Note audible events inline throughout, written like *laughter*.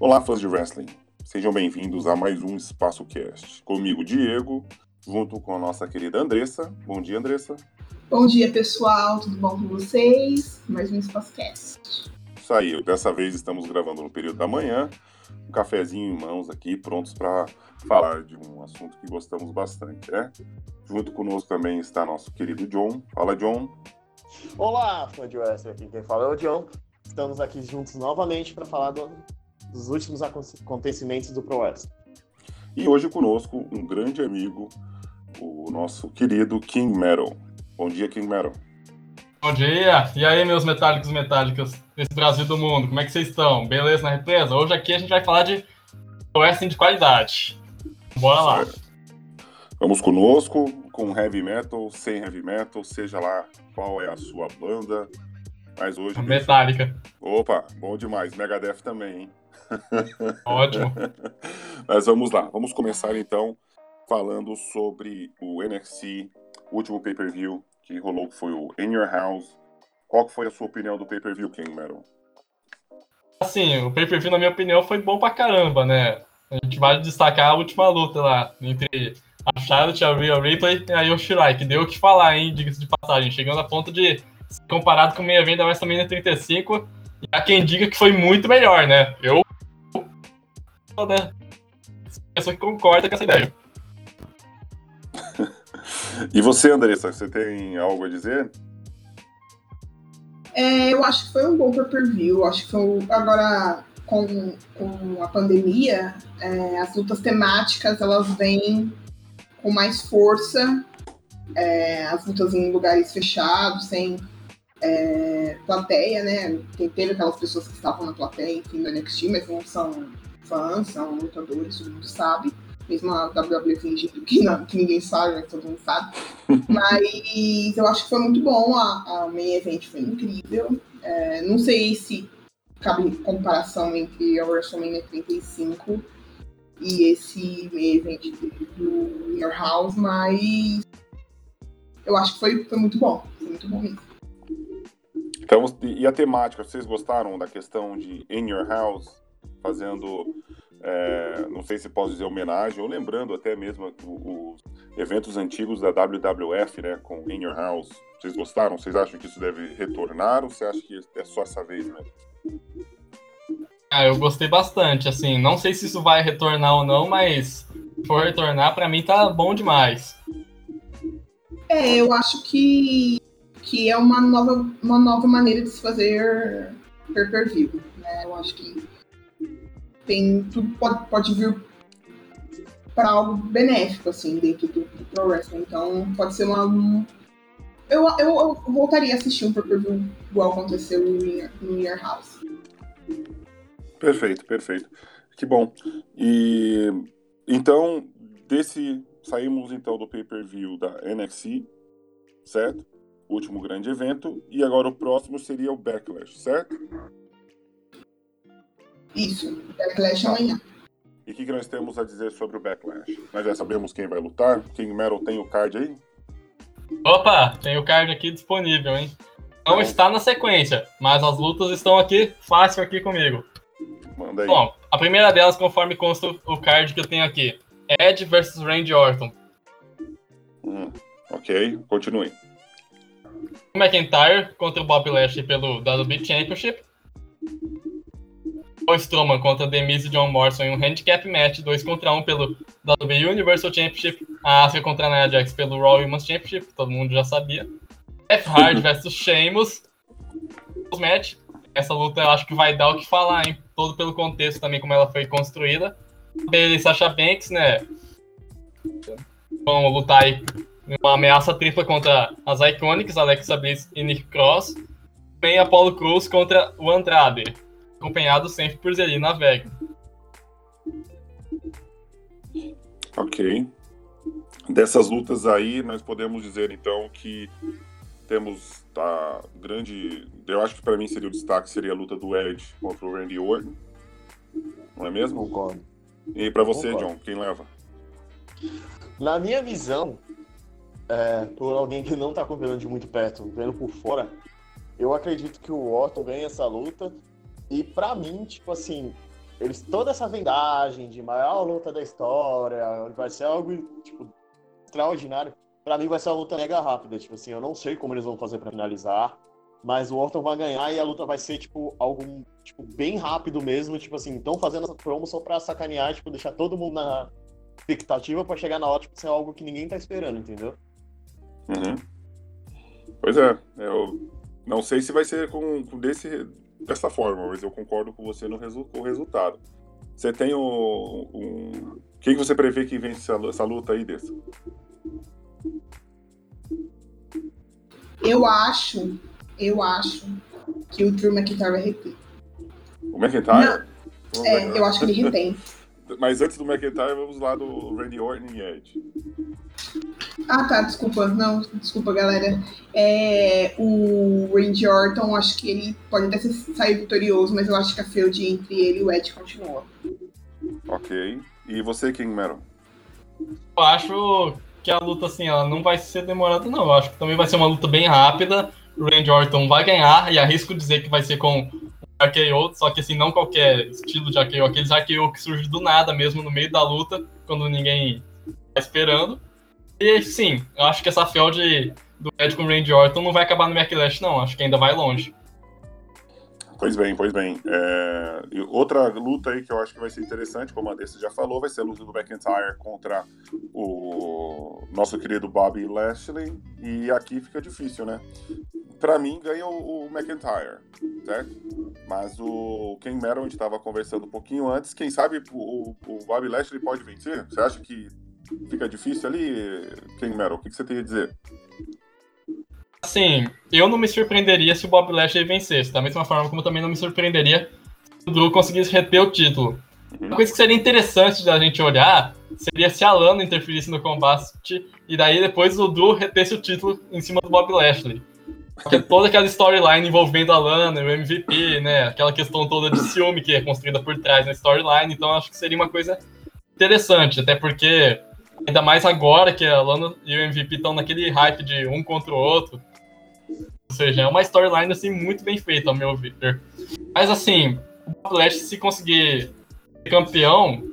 Olá, fãs de wrestling. Sejam bem-vindos a mais um Espaço Cast. Comigo, Diego, junto com a nossa querida Andressa. Bom dia, Andressa. Bom dia, pessoal. Tudo bom com vocês? Mais um Espaço Cast. Isso aí. Dessa vez estamos gravando no período da manhã. Um cafezinho em mãos aqui, prontos para falar de um assunto que gostamos bastante, né? Junto conosco também está nosso querido John. Fala, John. Olá, fã de wrestling. Aqui quem fala é o John. Estamos aqui juntos novamente para falar do, dos últimos acontecimentos do Pro Wrestling. E hoje conosco um grande amigo, o nosso querido King Metal. Bom dia, King Metal. Bom dia! E aí, meus metálicos metálicos desse Brasil do mundo, como é que vocês estão? Beleza na represa? Hoje aqui a gente vai falar de wrestling de qualidade. Bora lá! Vamos conosco com heavy metal, sem heavy metal, seja lá qual é a sua banda. Mas hoje. Metálica. Opa, bom demais. Megadeth também, hein? Ótimo. *laughs* Mas vamos lá. Vamos começar então falando sobre o NXT, o último pay-per-view que rolou, que foi o In Your House. Qual foi a sua opinião do pay-per-view, King Metal? Assim, o pay-per-view, na minha opinião, foi bom pra caramba, né? A gente vai destacar a última luta lá, entre a Charlotte, a Rhea Ripley e a Yoshirai, que deu o que falar, hein, diga-se de passagem, chegando a ponto de ser comparado com o meio evento da WrestleMania 35, e há quem diga que foi muito melhor, né? Eu, né, pessoa que concorda com essa ideia. *laughs* e você, Andressa, você tem algo a dizer? É, eu acho que foi um bom pay-per-view. Acho que foi agora com, com a pandemia, é, as lutas temáticas elas vêm com mais força. É, as lutas em lugares fechados, sem é, plateia, né? Tem, teve aquelas pessoas que estavam na plateia, enfim, do NXT, mas não são fãs, são lutadores, todo mundo sabe. Mesmo a WWE fingindo que, não, que ninguém sabe, mas todo mundo sabe. *laughs* mas eu acho que foi muito bom, a, a main event foi incrível. É, não sei se cabe comparação entre a WrestleMania 35 e esse main event do Your House, mas eu acho que foi, foi muito bom. Foi muito bom mesmo. Então, e a temática, vocês gostaram da questão de In Your House, fazendo, é, não sei se posso dizer homenagem, ou lembrando até mesmo os eventos antigos da WWF, né, com In Your House. Vocês gostaram? Vocês acham que isso deve retornar ou você acha que é só essa vez mesmo? Ah, eu gostei bastante, assim, não sei se isso vai retornar ou não, mas se for retornar, para mim tá bom demais. É, eu acho que que é uma nova, uma nova maneira de se fazer pay-per-view. Né? Eu acho que tem tudo pode, pode vir para algo benéfico assim dentro do, do pro wrestling. Então pode ser uma um... eu, eu, eu, voltaria a assistir um pay-per-view igual aconteceu no Year House. Perfeito, perfeito. Que bom. E então desse saímos então do pay-per-view da NXT, certo? último grande evento, e agora o próximo seria o Backlash, certo? Isso, Backlash amanhã. E o que, que nós temos a dizer sobre o Backlash? Nós já sabemos quem vai lutar? King Metal tem o card aí? Opa, tem o card aqui disponível, hein? Não Bom. está na sequência, mas as lutas estão aqui, fácil aqui comigo. Manda aí. Bom, a primeira delas, conforme consta o card que eu tenho aqui, Ed versus Randy Orton. Hum, ok, continue. McIntyre contra o Bob Lashley pelo WWE Championship. O Strowman contra Miz e John Morrison em um handicap match 2 contra 1 pelo WWE Universal Championship. A Asuka contra a Nia Jax pelo Raw Women's Championship, todo mundo já sabia. F Hard *laughs* versus Sheamus. Match. Essa luta eu acho que vai dar o que falar, hein? Todo pelo contexto também, como ela foi construída. Bailey e Sasha Banks, né? Vão lutar aí uma ameaça tripla contra as Iconics, Alexa Bliss e Nick Cross. Também Apollo Cruz contra o Andrade, acompanhado sempre por Zelina Vega. Ok. Dessas lutas aí, nós podemos dizer então que temos a grande. Eu acho que para mim seria o destaque seria a luta do Edge contra o Randy Orton. Não é mesmo? Concordo. E para você, Concordo. John, quem leva? Na minha visão, é, por alguém que não tá acompanhando de muito perto, vendo por fora, eu acredito que o Orton ganha essa luta. E para mim, tipo assim, eles toda essa vendagem de maior luta da história, vai ser algo tipo extraordinário. Para mim vai ser uma luta mega rápida, tipo assim, eu não sei como eles vão fazer para finalizar, mas o Orton vai ganhar e a luta vai ser tipo algo tipo bem rápido mesmo, tipo assim, estão fazendo essa promo só para sacanear, tipo deixar todo mundo na expectativa para chegar na hora tipo, ser algo que ninguém tá esperando, entendeu? Uhum. Pois é, eu não sei se vai ser com, com desse dessa forma, mas eu concordo com você no resu o resultado. Você tem o. Um... Quem que você prevê que vence essa, luta aí, dessa? Eu acho, eu acho que o Drew McIntyre vai reter. O McIntyre? Não, é, eu acho que ele retém. *laughs* Mas antes do McIntyre, vamos lá do Randy Orton e Edge. Ah, tá, desculpa. Não, desculpa, galera. É, o Randy Orton, acho que ele pode até sair vitorioso, mas eu acho que a feud entre ele e o Ed continua. Ok. E você, King Metal? Eu acho que a luta, assim, ela não vai ser demorada, não. Eu acho que também vai ser uma luta bem rápida. O Randy Orton vai ganhar, e arrisco dizer que vai ser com um RKO, só que assim, não qualquer estilo de RKO, aqueles RKO que surge do nada mesmo no meio da luta, quando ninguém tá esperando. E sim, eu acho que essa feud do Ed com Randy Orton não vai acabar no Backlash, não. Acho que ainda vai longe. Pois bem, pois bem. É... outra luta aí que eu acho que vai ser interessante, como a desse já falou, vai ser a luta do McIntyre contra o nosso querido Bobby Lashley. E aqui fica difícil, né? Para mim, ganha o, McIntyre, certo? Mas o Ken Metal, a gente estava conversando um pouquinho antes, quem sabe o, o Bobby Lashley pode vencer? Você acha que fica difícil ali, King Metal? O que, você tem a dizer? Assim, eu não me surpreenderia se o Bob Lashley vencesse, da mesma forma como também não me surpreenderia se o Drew conseguisse reter o título. Uma coisa que seria interessante da gente olhar seria se a Lana interferisse no combate e daí depois o Drew retesse o título em cima do Bob Lashley. Porque toda aquela storyline envolvendo a Lana, o MVP, né? Aquela questão toda de ciúme que é construída por trás na storyline, então acho que seria uma coisa interessante, até porque Ainda mais agora que a Lana e o MVP estão naquele hype de um contra o outro. Ou seja, é uma storyline assim muito bem feita, ao meu ver. Mas assim, o Flash, se conseguir ser campeão,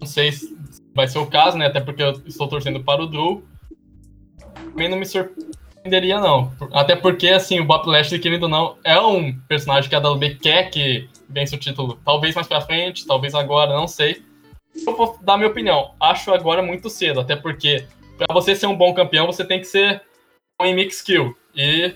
não sei se vai ser o caso, né? Até porque eu estou torcendo para o Drew. Também não me surpreenderia, não. Até porque, assim, o Bob querendo ou não, é um personagem que a WB quer que vença o título. Talvez mais pra frente, talvez agora, não sei. Eu vou dar minha opinião. Acho agora muito cedo, até porque para você ser um bom campeão, você tem que ser um mix skill. E,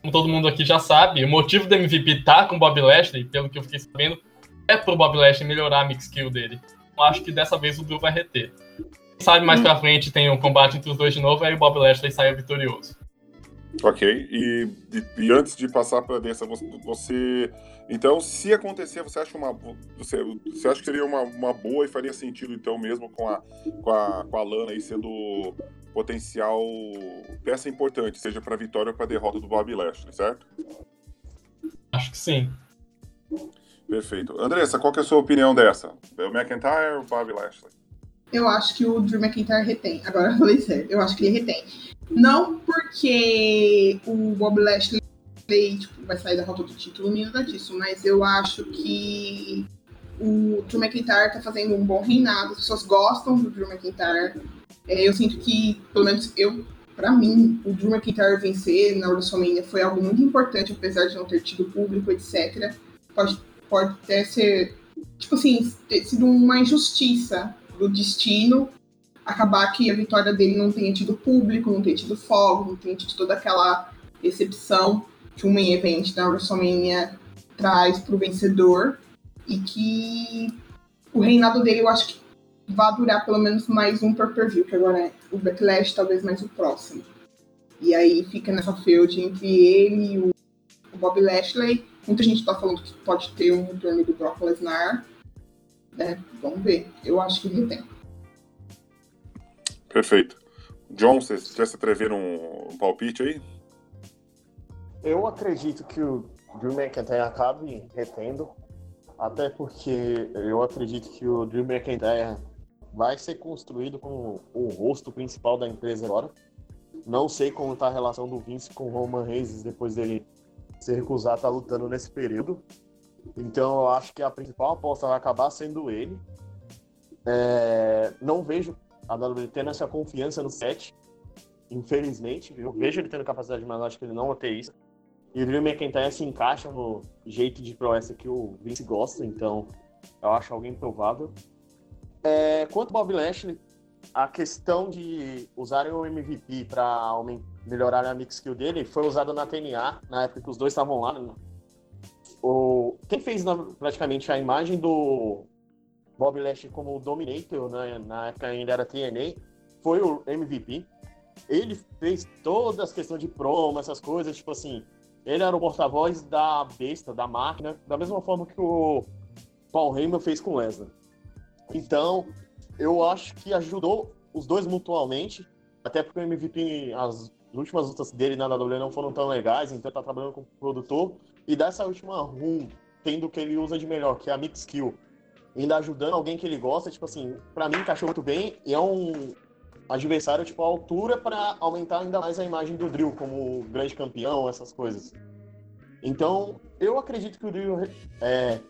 como todo mundo aqui já sabe, o motivo do MVP tá com o Bob Lashley, pelo que eu fiquei sabendo, é pro Bob Lashley melhorar a mix skill dele. Eu acho que dessa vez o Drew vai reter. Quem sabe mais hum. pra frente tem um combate entre os dois de novo, aí o Bob Lashley saia vitorioso. Ok, e, e, e antes de passar para dessa, você então, se acontecer, você acha uma. Você, você acha que seria uma, uma boa e faria sentido, então, mesmo com a, com a, com a Lana aí sendo potencial peça importante, seja para a vitória ou para a derrota do Bob Lashley, certo? Acho que sim. Perfeito. Andressa, qual é a sua opinião dessa? É o McIntyre ou o Bob Lashley? Eu acho que o Drew McIntyre retém. Agora eu falei sério, eu acho que ele retém. Não porque o Bob Lashley tipo, vai sair da rota do título, nem nada disso, mas eu acho que o Drew McIntyre tá fazendo um bom reinado, as pessoas gostam do Drew McIntyre. É, eu sinto que, pelo menos eu, para mim, o Drew McIntyre vencer na WrestleMania foi algo muito importante, apesar de não ter tido público, etc. Pode, pode até ser, tipo assim, ter sido uma injustiça do destino acabar que a vitória dele não tenha tido público, não tenha tido fogo, não tenha tido toda aquela recepção que o main event da WrestleMania traz para o vencedor e que o reinado dele eu acho que vai durar pelo menos mais um per per view, que agora é o Backlash, talvez mais o próximo. E aí fica nessa feud entre ele e o, o Bob Lashley. Muita gente está falando que pode ter um retorno do Brock Lesnar. Né? Vamos ver. Eu acho que ele tem. Perfeito. John, você quer se atrever um, um palpite aí? Eu acredito que o Drew McIntyre acabe retendo, até porque eu acredito que o Drew McIntyre vai ser construído como o rosto principal da empresa agora. Não sei como está a relação do Vince com o Roman Reigns depois dele se recusar a estar tá lutando nesse período. Então eu acho que a principal aposta vai acabar sendo ele. É, não vejo a WWE tendo essa confiança no set, infelizmente. Eu vejo ele tendo capacidade, mas acho que ele não vai ter isso. E o Drew McIntyre se encaixa no jeito de proessa que o Vince gosta, então eu acho alguém provável. É, quanto ao Bob Lashley, a questão de usarem o MVP para melhorar a mix skill dele foi usada na TNA, na época que os dois estavam lá. Né? O, quem fez na, praticamente a imagem do Bob Lashley como Dominator, né, na época ainda era TNA, foi o MVP. Ele fez todas as questões de promo, essas coisas, tipo assim, ele era o porta-voz da besta, da máquina, da mesma forma que o Paul Heyman fez com Lesnar. Então, eu acho que ajudou os dois mutualmente, até porque o MVP, as últimas lutas dele na WWE não foram tão legais, então tá trabalhando com o produtor, e dessa última run, tendo o que ele usa de melhor, que é a mix skill, ainda ajudando alguém que ele gosta, tipo assim, para mim encaixou muito bem, e é um adversário, tipo, à altura para aumentar ainda mais a imagem do Drill como grande campeão, essas coisas. Então, eu acredito que o Drill é,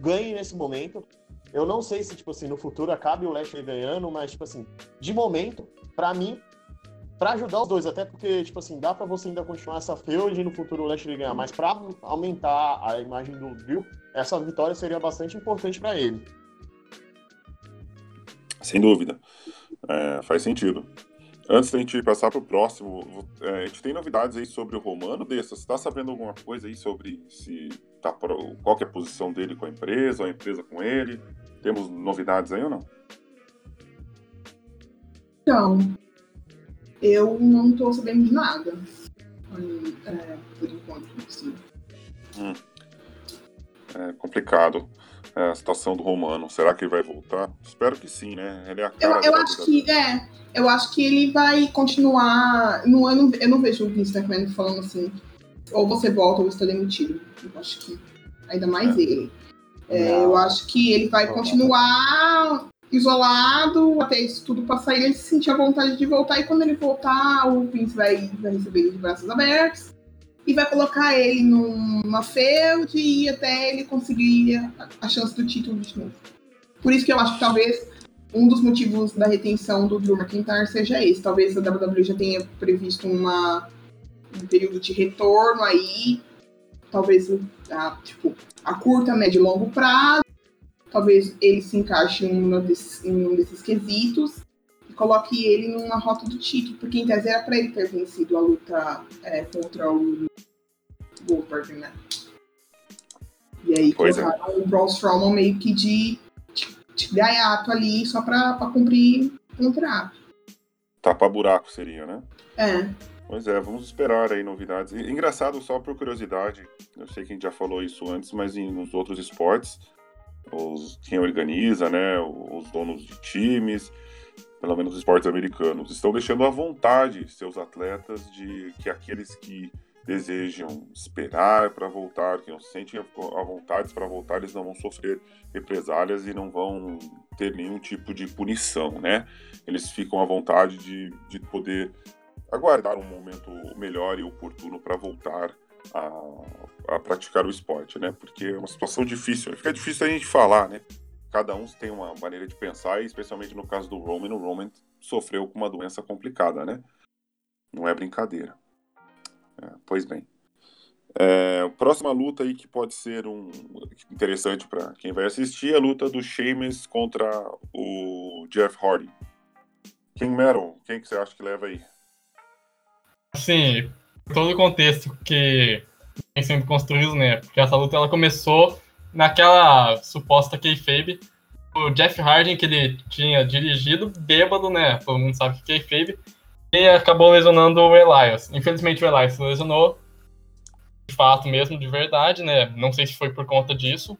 ganhe nesse momento, eu não sei se, tipo assim, no futuro acabe o Lashley ganhando, mas, tipo assim, de momento, para mim, para ajudar os dois, até porque, tipo assim, dá para você ainda continuar essa feud e no futuro o Lashley ganhar, mas para aumentar a imagem do Drew, essa vitória seria bastante importante para ele. Sem dúvida. É, faz sentido. Antes da gente passar para o próximo, é, a gente tem novidades aí sobre o Romano Dessa. Você está sabendo alguma coisa aí sobre se tá qual é a posição dele com a empresa, ou a empresa com ele? Temos novidades aí ou não? Então, eu não estou sabendo de nada. É, por enquanto, sim. Hum. É complicado a situação do Romano. Será que ele vai voltar? Espero que sim, né? Ele é a cara eu, eu acho que é. Eu acho que ele vai continuar. No ano, eu não vejo o Vince McMahon falando assim, ou você volta ou está demitido. Eu acho que ainda mais é. ele. É, eu acho que ele vai continuar isolado até isso tudo passar e ele sentir a vontade de voltar. E quando ele voltar, o Vince vai, vai receber ele de braços abertos e vai colocar ele numa feud e até ele conseguir a, a chance do título de novo. Por isso que eu acho que talvez um dos motivos da retenção do Drew McIntyre seja esse. Talvez a WWE já tenha previsto uma, um período de retorno aí, talvez a, tipo, a curta, médio e longo prazo. Talvez ele se encaixe em um desses, em um desses quesitos coloque ele numa rota do título, porque em tese era pra ele ter vencido a luta é, contra o Goldberg, né? E aí pois é. colocaram é. o Braun Strowman meio que de, de, de gaiato ali, só pra, pra cumprir o contrato. Tapa buraco seria, né? É. Pois é, vamos esperar aí novidades. Engraçado, só por curiosidade, eu sei que a gente já falou isso antes, mas em, nos outros esportes, os, quem organiza, né, os donos de times, pelo menos os esportes americanos, estão deixando à vontade seus atletas de que aqueles que desejam esperar para voltar, que não se sentem à vontade para voltar, eles não vão sofrer represálias e não vão ter nenhum tipo de punição, né? Eles ficam à vontade de, de poder aguardar um momento melhor e oportuno para voltar a, a praticar o esporte, né? Porque é uma situação difícil, fica difícil a gente falar, né? Cada um tem uma maneira de pensar, e especialmente no caso do Roman, o Roman sofreu com uma doença complicada, né? Não é brincadeira. É, pois bem. É, próxima luta aí que pode ser um interessante para quem vai assistir é a luta do Sheamus contra o Jeff Hardy. King Metal, quem que você acha que leva aí? Sim, todo o contexto que vem sendo construído, né? Porque essa luta ela começou naquela suposta kayfabe, o Jeff Hardy, que ele tinha dirigido, bêbado, né? Todo mundo sabe que kayfabe, e acabou lesionando o Elias. Infelizmente o Elias lesionou, de fato mesmo, de verdade, né? Não sei se foi por conta disso,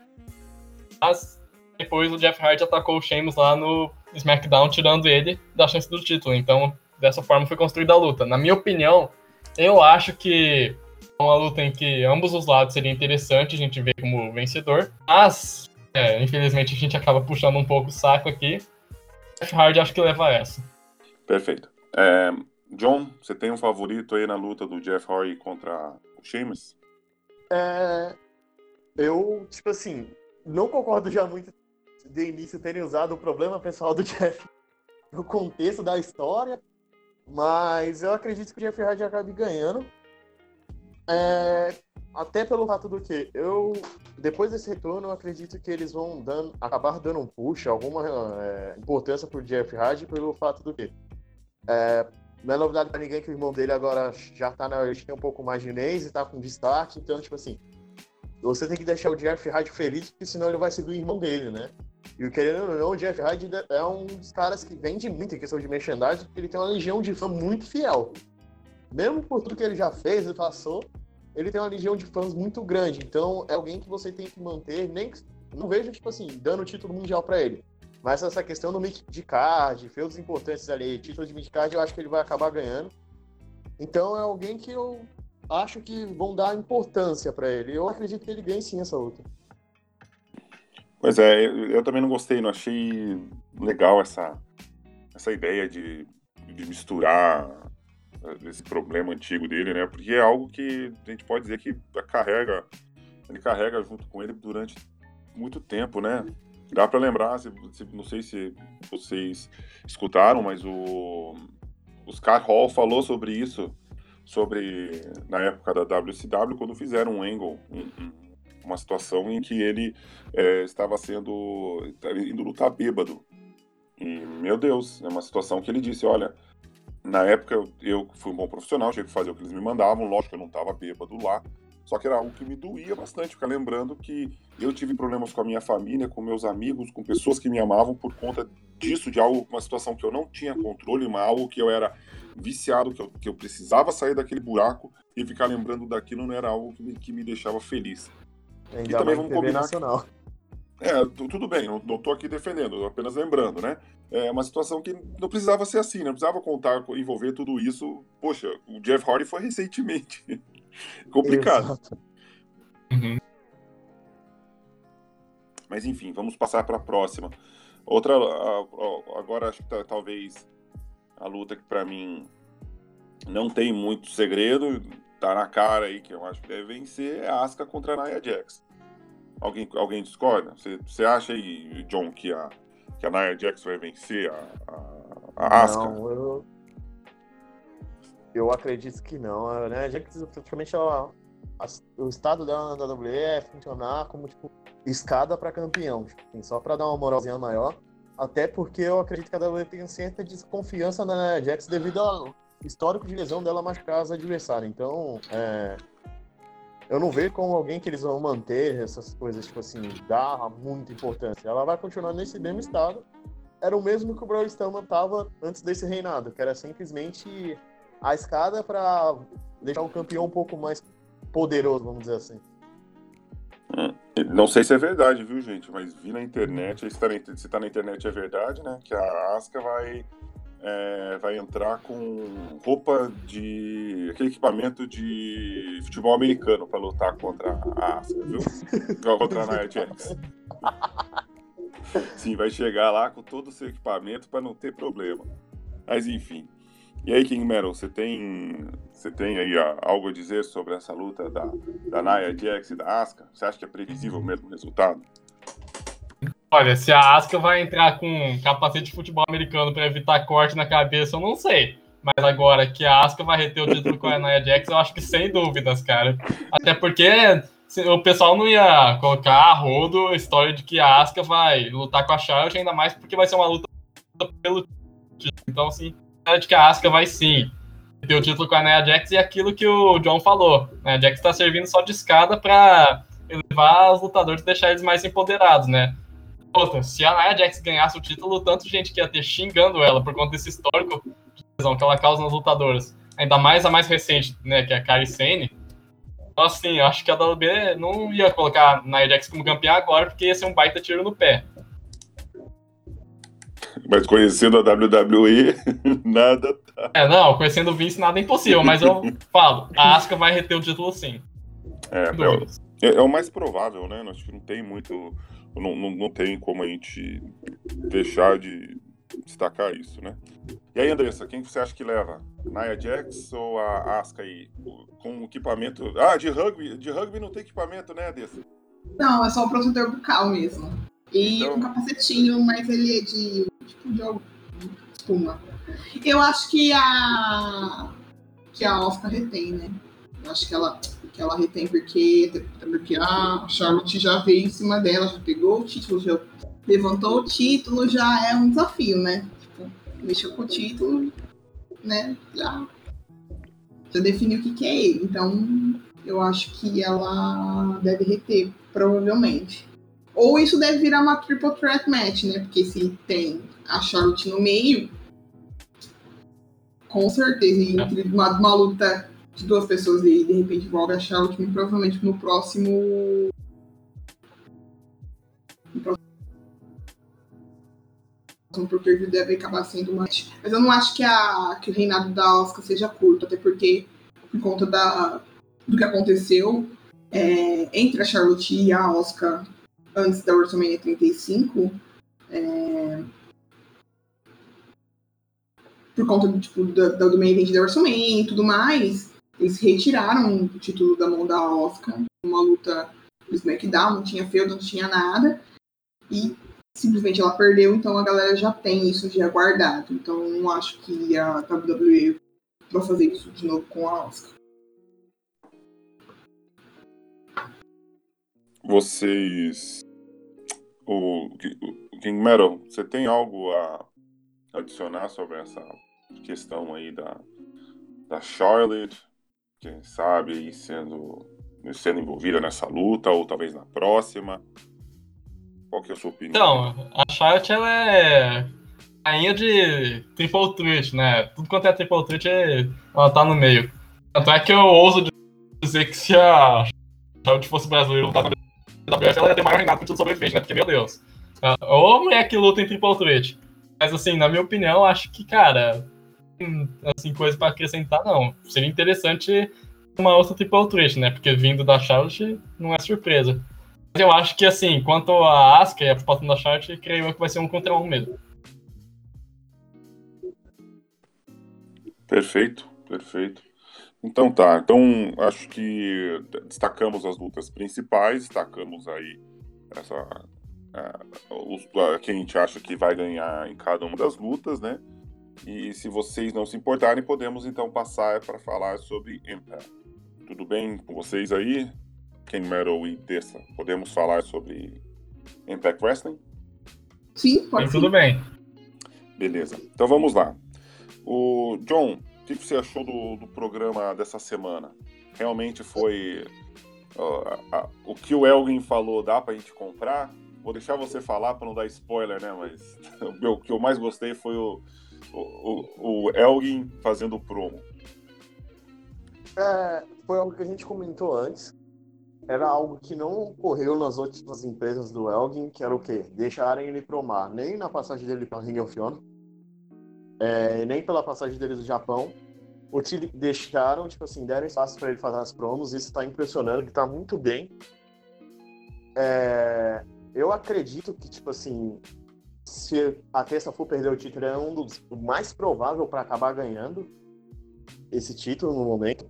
mas depois o Jeff Hardy atacou o Sheamus lá no SmackDown, tirando ele da chance do título. Então, dessa forma foi construída a luta. Na minha opinião, eu acho que uma luta em que ambos os lados seria interessante a gente ver como vencedor, mas é, infelizmente a gente acaba puxando um pouco o saco aqui. Jeff Hardy acho que leva essa. Perfeito. É, John, você tem um favorito aí na luta do Jeff Hardy contra o Sheamus? É, eu, tipo assim, não concordo já muito de início terem usado o problema pessoal do Jeff no contexto da história, mas eu acredito que o Jeff Hardy acabe ganhando. É, até pelo fato do que eu, depois desse retorno, eu acredito que eles vão dando, acabar dando um push, alguma é, importância pro Jeff Hardy pelo fato do que é, não é novidade para ninguém que o irmão dele agora já tá na, tem um pouco mais de inês e tá com destaque, então, tipo assim, você tem que deixar o Jeff Hardy feliz, porque senão ele vai seguir o irmão dele, né? E querendo ou não, o Jeff Hardy é um dos caras que vende muito em questão de merchandising, porque ele tem uma legião de fã muito fiel. Mesmo por tudo que ele já fez e passou, ele tem uma legião de fãs muito grande. Então, é alguém que você tem que manter, nem não vejo, tipo assim, dando título mundial para ele. Mas essa questão do de card, feitos importantes ali, título de mid card, eu acho que ele vai acabar ganhando. Então, é alguém que eu acho que vão dar importância para ele. Eu acredito que ele ganhe sim essa luta. Pois é, eu também não gostei, não achei legal essa, essa ideia de, de misturar eh, esse problema antigo dele, né? Porque é algo que a gente pode dizer que carrega, ele carrega junto com ele durante muito tempo, né? Dá para lembrar, se, se, não sei se vocês escutaram, mas o, o Scott Hall falou sobre isso sobre na época da WCW quando fizeram um angle, um, uma situação em que ele é, estava sendo indo lutar bêbado. E meu Deus, é uma situação que ele disse, olha, na época eu, eu fui um bom profissional, tinha que fazer o que eles me mandavam, lógico que eu não estava bêbado lá, só que era algo que me doía bastante, ficar lembrando que eu tive problemas com a minha família, com meus amigos, com pessoas que me amavam por conta disso, de algo, uma situação que eu não tinha controle, mas algo que eu era viciado, que eu, que eu precisava sair daquele buraco e ficar lembrando daquilo não era algo que me, que me deixava feliz. Ainda e também vamos combinar. Nacional. É, tudo bem, não, estou aqui defendendo, apenas lembrando, né? É uma situação que não precisava ser assim, não precisava contar, envolver tudo isso. Poxa, o Jeff Hardy foi recentemente. *laughs* Complicado. Uhum. Mas enfim, vamos passar para a próxima. Outra, agora acho que tá, talvez a luta que para mim não tem muito segredo, tá na cara aí que eu acho que deve vencer, é a Asuka contra a Nia Jax. Alguém, alguém discorda? Você, você acha aí, John, que a, que a Nia Jax vai vencer a, a, a Asuka? Não, eu, eu acredito que não. A Nia Jax, praticamente, ela, a, o estado dela na WWE é funcionar como, tipo, escada para campeão. Tipo, assim, só para dar uma moralzinha maior. Até porque eu acredito que a WWE tem certa desconfiança na Nia Jax devido ao histórico de lesão dela machucar as adversárias. Então, é, eu não vejo como alguém que eles vão manter essas coisas, tipo assim, dar muita importância. Ela vai continuar nesse mesmo estado. Era o mesmo que o Braun Strowman tava antes desse reinado, que era simplesmente a escada para deixar o campeão um pouco mais poderoso, vamos dizer assim. Não sei se é verdade, viu, gente? Mas vi na internet, se tá na, se tá na internet é verdade, né? Que a Asuka vai é, vai entrar com roupa de. aquele equipamento de futebol americano para lutar contra a Asuka, viu? *laughs* contra a Nia Jax. Sim, vai chegar lá com todo o seu equipamento para não ter problema. Mas enfim. E aí, King Metal, você tem, você tem aí ó, algo a dizer sobre essa luta da, da Nia Jax e da Asuka? Você acha que é previsível mesmo o resultado? Olha, se a Asuka vai entrar com capacete de futebol americano para evitar corte na cabeça, eu não sei. Mas agora que a Asuka vai reter o título com a Nia Jax, eu acho que sem dúvidas, cara. Até porque o pessoal não ia colocar a rodo a história de que a Asuka vai lutar com a Charlotte, ainda mais porque vai ser uma luta pelo título. Então, assim, de que a Asuka vai sim ter o título com a Nia Jax e aquilo que o John falou. A Jax está servindo só de escada para elevar os lutadores e deixar eles mais empoderados, né? Outra, se a Nia Jax ganhasse o título, tanto gente que ia ter xingando ela por conta desse histórico de lesão que ela causa nas lutadoras. Ainda mais a mais recente, né, que é a Kari Sane. Então, assim, acho que a WWE não ia colocar a Nia Jax como campeã agora, porque ia ser um baita tiro no pé. Mas conhecendo a WWE, *laughs* nada tá. É, não, conhecendo o Vince, nada é impossível, mas eu *laughs* falo, a Asuka vai reter o título sim. É, é, é, é, o mais provável, né? Acho que não tem muito não, não, não tem como a gente deixar de destacar isso, né? E aí, Andressa, quem você acha que leva? Nia Jax ou a Asuka aí? Com equipamento. Ah, de rugby. De rugby não tem equipamento, né, Andressa? Não, é só o protetor bucal mesmo. E Então- um capacetinho, mas ele é de tipo de espuma. Eu acho que a que a Oscar retém, né? Eu acho que ela que ela retém porque porque a Charlotte já veio em cima dela, já pegou o título, já levantou o título, já é um desafio, né? Tipo, mexeu com o título, né? Já já definiu o que, que é ele. Então, eu acho que ela deve reter, provavelmente. Ou isso deve virar uma triple threat match, né? Porque se tem a Charlotte no meio, com certeza, e entre uma, uma luta de duas pessoas e de repente envolve a Charlotte, muito provavelmente no próximo. No próximo per view deve acabar sendo match. Mas eu não acho que, a, que o reinado da Oscar seja curto, até porque, por conta da, do que aconteceu é, entre a Charlotte e a Oscar antes da WrestleMania 35, é, por conta do, tipo, da- do main event da WrestleMania e tudo mais, eles retiraram o título da mão da Oscar, uma luta do SmackDown, não tinha feudo, não tinha nada, e simplesmente ela perdeu, então a galera já tem isso já guardado. Então eu não acho que a WWE vai fazer isso de novo com a Oscar. Vocês. O, o King Metal, você tem algo a adicionar sobre essa questão aí da, da Charlotte? Quem sabe sendo, sendo envolvida nessa luta, ou talvez na próxima? Qual que é a sua opinião? Então, a Charlotte, ela é rainha de triple threat, né? Tudo quanto é triple threat, ela tá no meio. Tanto é que eu ouso dizer que se a Charlotte fosse brasileira na ela ia ter maior reinado que tudo sobrevivente, né? Porque, meu Deus. Ah, Ou mulher que luta em triple threat. Mas, assim, na minha opinião, acho que, cara, assim, coisa pra acrescentar, não. Seria interessante uma outra triple threat, né? Porque vindo da Charlotte não é surpresa. Mas eu acho que, assim, quanto a Asuka e a proposta da Charlotte, creio eu que vai ser um contra um mesmo. Perfeito, perfeito. Então tá, então acho que destacamos as lutas principais, destacamos aí essa, é, os, quem a gente acha que vai ganhar em cada uma das lutas, né? E se vocês não se importarem, podemos então passar para falar sobre Impact. Tudo bem com vocês aí? Ken Metal e Dessa, podemos falar sobre Impact Wrestling? Sim, pode ser. tudo bem. Beleza. Então vamos lá. O John, o que você achou do, do programa dessa semana? Realmente foi ó, a- a- o que o Elgin falou, dá pra gente comprar? Vou deixar você falar pra não dar spoiler, né? Mas *laughs* o que eu mais gostei foi o, o, o, Elgin fazendo promo. É, foi algo que a gente comentou antes. Era algo que não ocorreu nas outras empresas do Elgin, que era o quê? Deixarem ele promar nem na passagem dele para Ring of Honor, é, nem pela passagem dele do Japão. Deixaram, tipo assim, deram espaço para ele fazer as promos, isso tá impressionando, ele tá muito bem. É, eu acredito que, tipo assim, se a Tessa for perder o título, é um dos mais provável para acabar ganhando esse título no momento.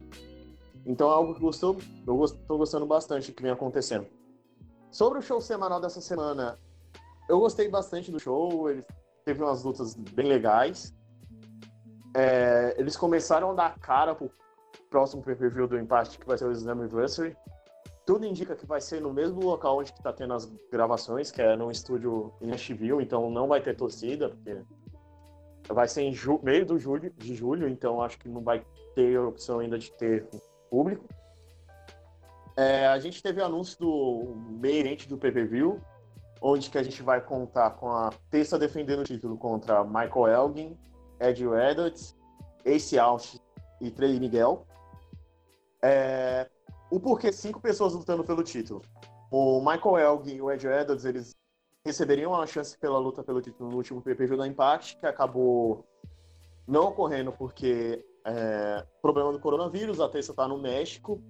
Então é algo que gostou, eu tô gostando bastante que vem acontecendo. Sobre o show semanal dessa semana, eu gostei bastante do show, ele teve umas lutas bem legais. É, eles começaram a dar cara pro próximo pay-per-view do Impact, que vai ser o Slammiversary. Tudo indica que vai ser no mesmo local onde está tendo as gravações, que é num estúdio em Nashville, então não vai ter torcida, porque vai ser em meio do julho, de julho, então acho que não vai ter opção ainda de ter público. É, a gente teve o anúncio do meio event do pay-per-view, onde que a gente vai contar com a Tessa defendendo o título contra Michael Elgin, Ed Edwards, Ace Out e Trey Miguel. É, o porquê cinco pessoas lutando pelo título. O Michael Elgin e o Ed Edwards, eles receberiam uma chance pela luta pelo título no último pay-per-view da Impact, que acabou não ocorrendo porque é, problema do coronavírus, a Tessa tá no México,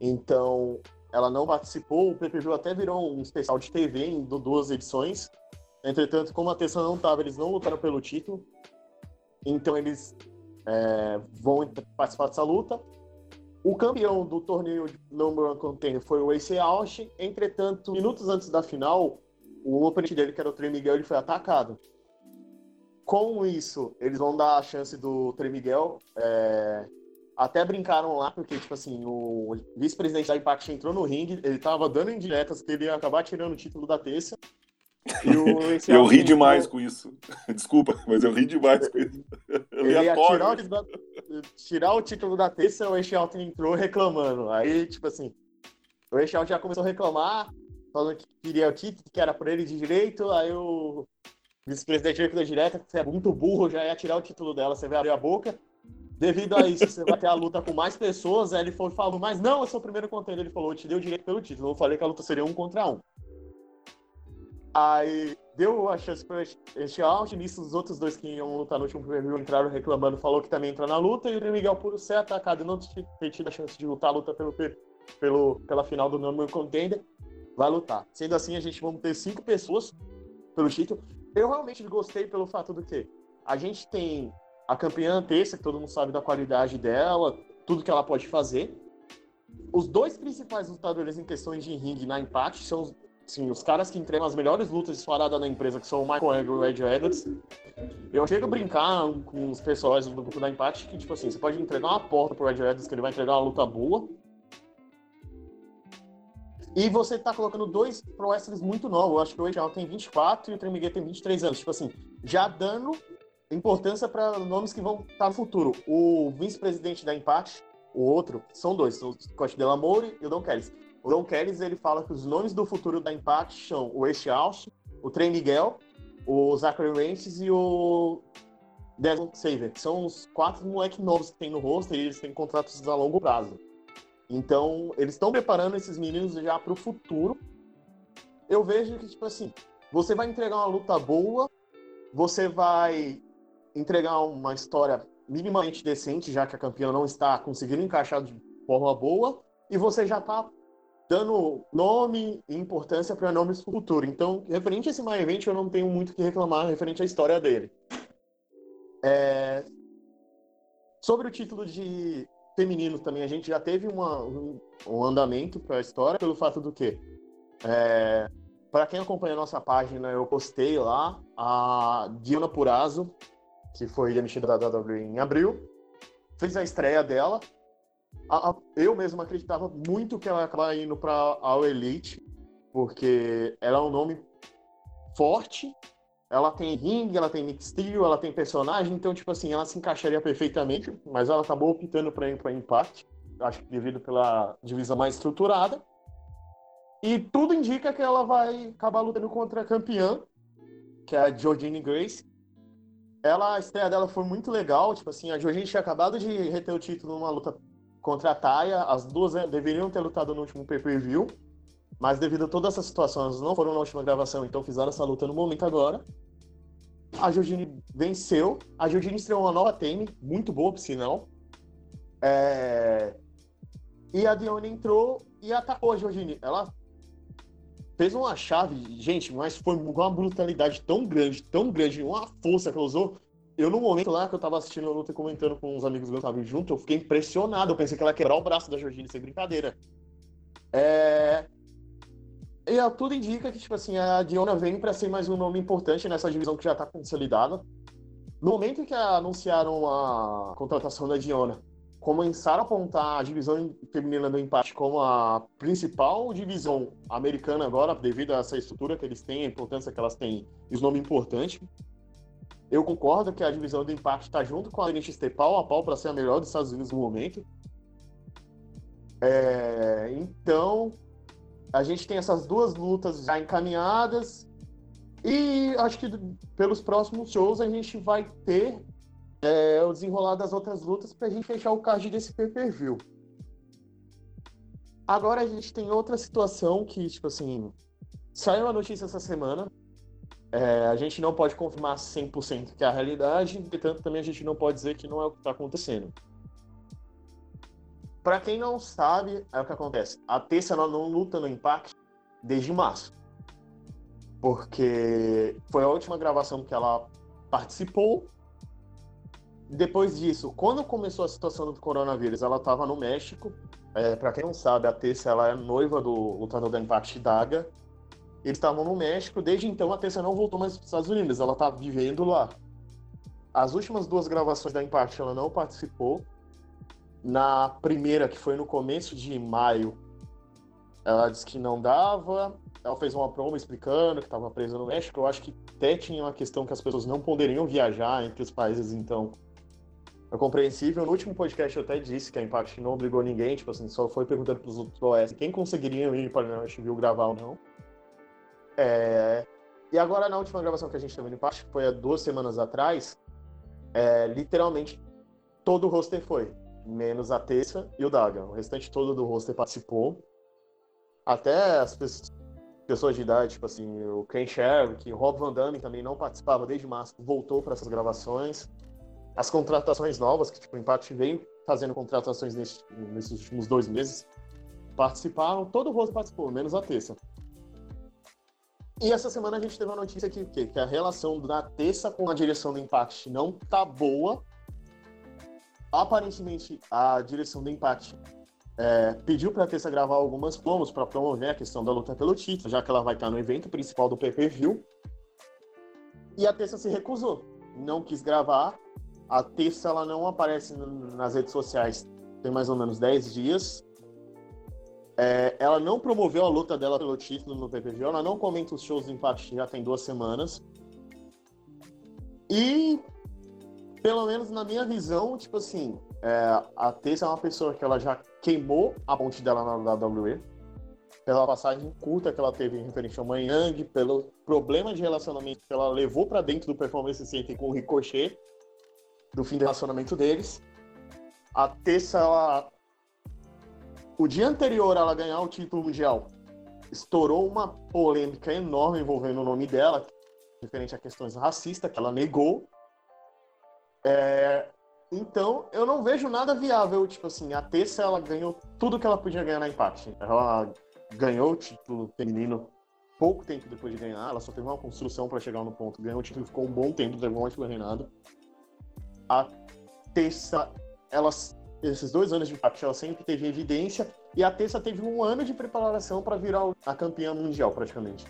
então ela não participou, o pay-per-view até virou um especial de TV em du- duas edições, entretanto, como a Tessa não tava, eles não lutaram pelo título, então eles é, vão participar dessa luta. O campeão do torneio de Contender foi o Ace Austin. Entretanto, minutos antes da final, o oponente dele, que era o Trey Miguel, ele foi atacado. Com isso, eles vão dar a chance do Trey Miguel. É... Até brincaram lá, porque, tipo assim, o vice-presidente da Impact entrou no ringue, ele tava dando indiretas que ele ia acabar tirando o título da terça. *laughs* eu ri demais com isso. *laughs* Desculpa, mas eu ri demais com isso. Ia tirar da, tirar o, título da terça, o Eixalten entrou reclamando. Aí, tipo assim, o Eixalten já começou a reclamar, falando que queria o título, que era por ele de direito. Aí o vice-presidente da direta, você é muito burro, já ia tirar o título dela, você vai abrir a boca. Devido a isso, você vai ter a luta com mais pessoas. Aí ele falou, falou mas não, eu sou o primeiro contender. Ele falou, eu te dei o direito pelo título. Eu falei que a luta seria um contra um. Aí deu a chance para este out. Nisso, os outros dois que iam lutar no último preview entraram reclamando, falou que também entra na luta. E o Miguel, por ser atacado não ter tido a chance de lutar luta pelo, pelo, pela final do Number Contender, vai lutar. Sendo assim, a gente vamos ter cinco pessoas pelo título. Eu realmente gostei pelo fato do que a gente tem a campeã terça, que todo mundo sabe da qualidade dela, tudo que ela pode fazer. Os dois principais lutadores em questões de ringue na Impact são assim, os caras que entregam as melhores lutas disparadas na empresa, que são o Michael Egg e o Ed Edwards. Eu chego a brincar com os pessoais do grupo da Impact que, tipo assim, você pode entregar uma porta pro Ed Edwards, que ele vai entregar uma luta boa. E você tá colocando dois pro wrestlers muito novos. Eu acho que o Ed tem 24 e o Tremiguet tem 23 anos. Tipo assim, já dando importância para nomes que vão estar no futuro. O vice-presidente da Impact, o outro, são dois, o Scott Delamore e o Don Kelly. O Don Kelly ele fala que os nomes do futuro da Impact são o Ace Austin, o Trey Miguel, o Zachary Ranches e o Desmond Saver, que são os quatro moleques novos que tem no rosto e eles têm contratos a longo prazo. Então, eles estão preparando esses meninos já para o futuro. Eu vejo que, tipo assim, você vai entregar uma luta boa, você vai entregar uma história minimamente decente, já que a campeã não está conseguindo encaixar de forma boa, e você já está dando nome e importância para nomes para o futuro. Então, referente a esse main event, eu não tenho muito o que reclamar referente à história dele. É... Sobre o título de feminino também, a gente já teve uma, um, um andamento para a história, pelo fato do que é... para quem acompanha a nossa página, eu postei lá a Diana Purazo que foi demitida da WWE em abril, fez a estreia dela. A, a, eu mesmo acreditava muito que ela ia acabar indo para a Elite, porque ela é um nome forte, ela tem ring, ela tem mix steel, ela tem personagem, então, tipo assim, ela se encaixaria perfeitamente, mas ela acabou optando para ir para Impact, acho que devido pela divisão mais estruturada. E tudo indica que ela vai acabar lutando contra a campeã, que é a Jordine Grace, ela, a estreia dela foi muito legal. Tipo assim, a Jorginho tinha acabado de reter o título numa luta contra a Taya. As duas né, deveriam ter lutado no último pay-per-view. Mas devido a todas essas situações, não foram na última gravação, então fizeram essa luta no momento agora. A Jorginho venceu. A Jorginho estreou uma nova time, muito boa, por sinal. É... E a Dione entrou e atacou a Jorginho. Ela fez uma chave, gente, mas foi uma brutalidade tão grande, tão grande, uma força que ela usou. Eu, no momento lá que eu tava assistindo a luta e comentando com uns amigos meus que estavam junto, eu fiquei impressionado. Eu pensei que ela ia quebrar o braço da Georgina, sem brincadeira. É... E tudo indica que, tipo assim, a Diona vem para ser mais um nome importante nessa divisão que já tá consolidada. No momento em que anunciaram a contratação da Diona, começaram a apontar a divisão feminina do empate como a principal divisão americana agora, devido a essa estrutura que eles têm, a importância que elas têm, esse nome importante. Eu concordo que a divisão do empate está junto com a NXT pau a pau para ser a melhor dos Estados Unidos no momento. É, então, a gente tem essas duas lutas já encaminhadas e acho que pelos próximos shows a gente vai ter é, o desenrolar das outras lutas para a gente fechar o card desse pay-per-view. Agora a gente tem outra situação que, tipo assim, saiu a notícia essa semana. É, a gente não pode confirmar 100% que é a realidade, entretanto, também a gente não pode dizer que não é o que está acontecendo. Para quem não sabe, é o que acontece. A ela não luta no Impact desde março. Porque foi a última gravação que ela participou depois disso, quando começou a situação do coronavírus, ela estava no México. É, para quem não sabe, a Tessa ela é noiva do lutador da Impact Daga. Eles estavam no México, desde então a Tessa não voltou mais para os Estados Unidos, ela está vivendo lá. As últimas duas gravações da Impact ela não participou. Na primeira, que foi no começo de maio, ela disse que não dava. Ela fez uma promo explicando que estava presa no México. Eu acho que até tinha uma questão que as pessoas não poderiam viajar entre os países, então é compreensível. No último podcast eu até disse que a Impact não obrigou ninguém, tipo assim, só foi perguntando para os outros OS quem conseguiria ir para o Nashville gravar ou não. É... E agora, na última gravação que a gente teve no Impact, que foi há duas semanas atrás, é, literalmente todo o roster foi, menos a Tessa e o Daga. O restante todo do roster participou. Até as pessoas de idade, tipo assim, o Ken Sherrick, o Rob Van Damme também não participava desde março, voltou para essas gravações as contratações novas, que tipo, o Impact vem fazendo contratações nesse, nesses últimos dois meses, participaram, todo o rosto participou, menos a Terça. E essa semana a gente teve uma notícia que, que, que a relação da Terça com a direção do Impact não tá boa. Aparentemente, a direção do Impact é, pediu para a Terça gravar algumas promos para promover a questão da luta pelo título, já que ela vai estar no evento principal do PPV. E a Terça se recusou, não quis gravar a Tessa ela não aparece nas redes sociais tem mais ou menos 10 dias. É, ela não promoveu a luta dela pelo título no PPV, ela não comenta os shows do Impact já tem duas semanas. E, pelo menos na minha visão, tipo assim, é, a Tessa é uma pessoa que ela já queimou a ponte dela na WWE, pela passagem curta que ela teve em referente ao Manhang, pelo problema de relacionamento que ela levou para dentro do Performance Center com o Ricochet, do fim do relacionamento deles. A Tessa, ela... o dia anterior ela ganhar o título mundial, estourou uma polêmica enorme envolvendo o nome dela, referente a questões racistas, que ela negou. É... Então, eu não vejo nada viável. Tipo assim, a Tessa, ela ganhou tudo que ela podia ganhar na Impact. Ela ganhou o título feminino pouco tempo depois de ganhar. Ela só teve uma construção para chegar no ponto. Ganhou o título, ficou um bom tempo, teve um ótimo reinado a Tessa, ela, esses dois anos de ela sempre teve evidência, e a Tessa teve um ano de preparação para virar a campeã mundial, praticamente.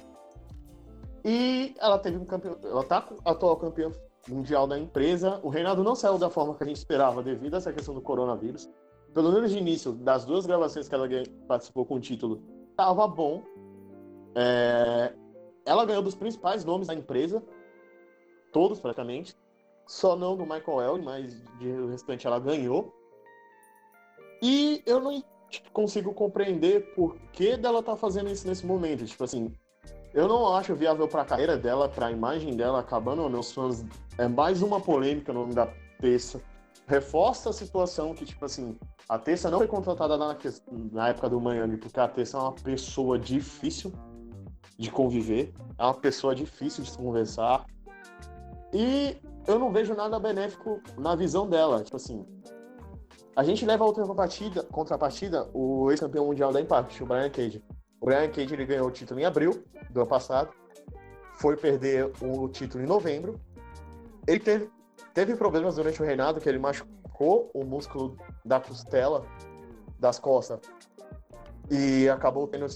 E ela teve um campeão, ela tá atual campeã mundial da empresa. O reinado não saiu da forma que a gente esperava devido a essa questão do coronavírus. Pelo menos de início, das duas gravações que ela participou com o título, tava bom. É... Ela ganhou dos principais nomes da empresa, todos praticamente. Só não do Michael Elg, mas de restante ela ganhou. E eu não consigo compreender por que dela tá fazendo isso nesse momento. Tipo assim, eu não acho viável para a carreira dela, para a imagem dela acabando. Meus fãs é mais uma polêmica no nome da Tessa. Reforça a situação que, tipo assim, a Tessa não foi contratada na, na época do Miami, porque a Tessa é uma pessoa difícil de conviver, é uma pessoa difícil de se conversar. E eu não vejo nada benéfico na visão dela. Tipo assim, a gente leva a outra partida, contrapartida o ex-campeão mundial da Impact, o Brian Cage. O Brian Cage ele ganhou o título em abril do ano passado, foi perder o título em novembro. Ele teve, teve problemas durante o reinado, que ele machucou o músculo da costela das costas e acabou tendo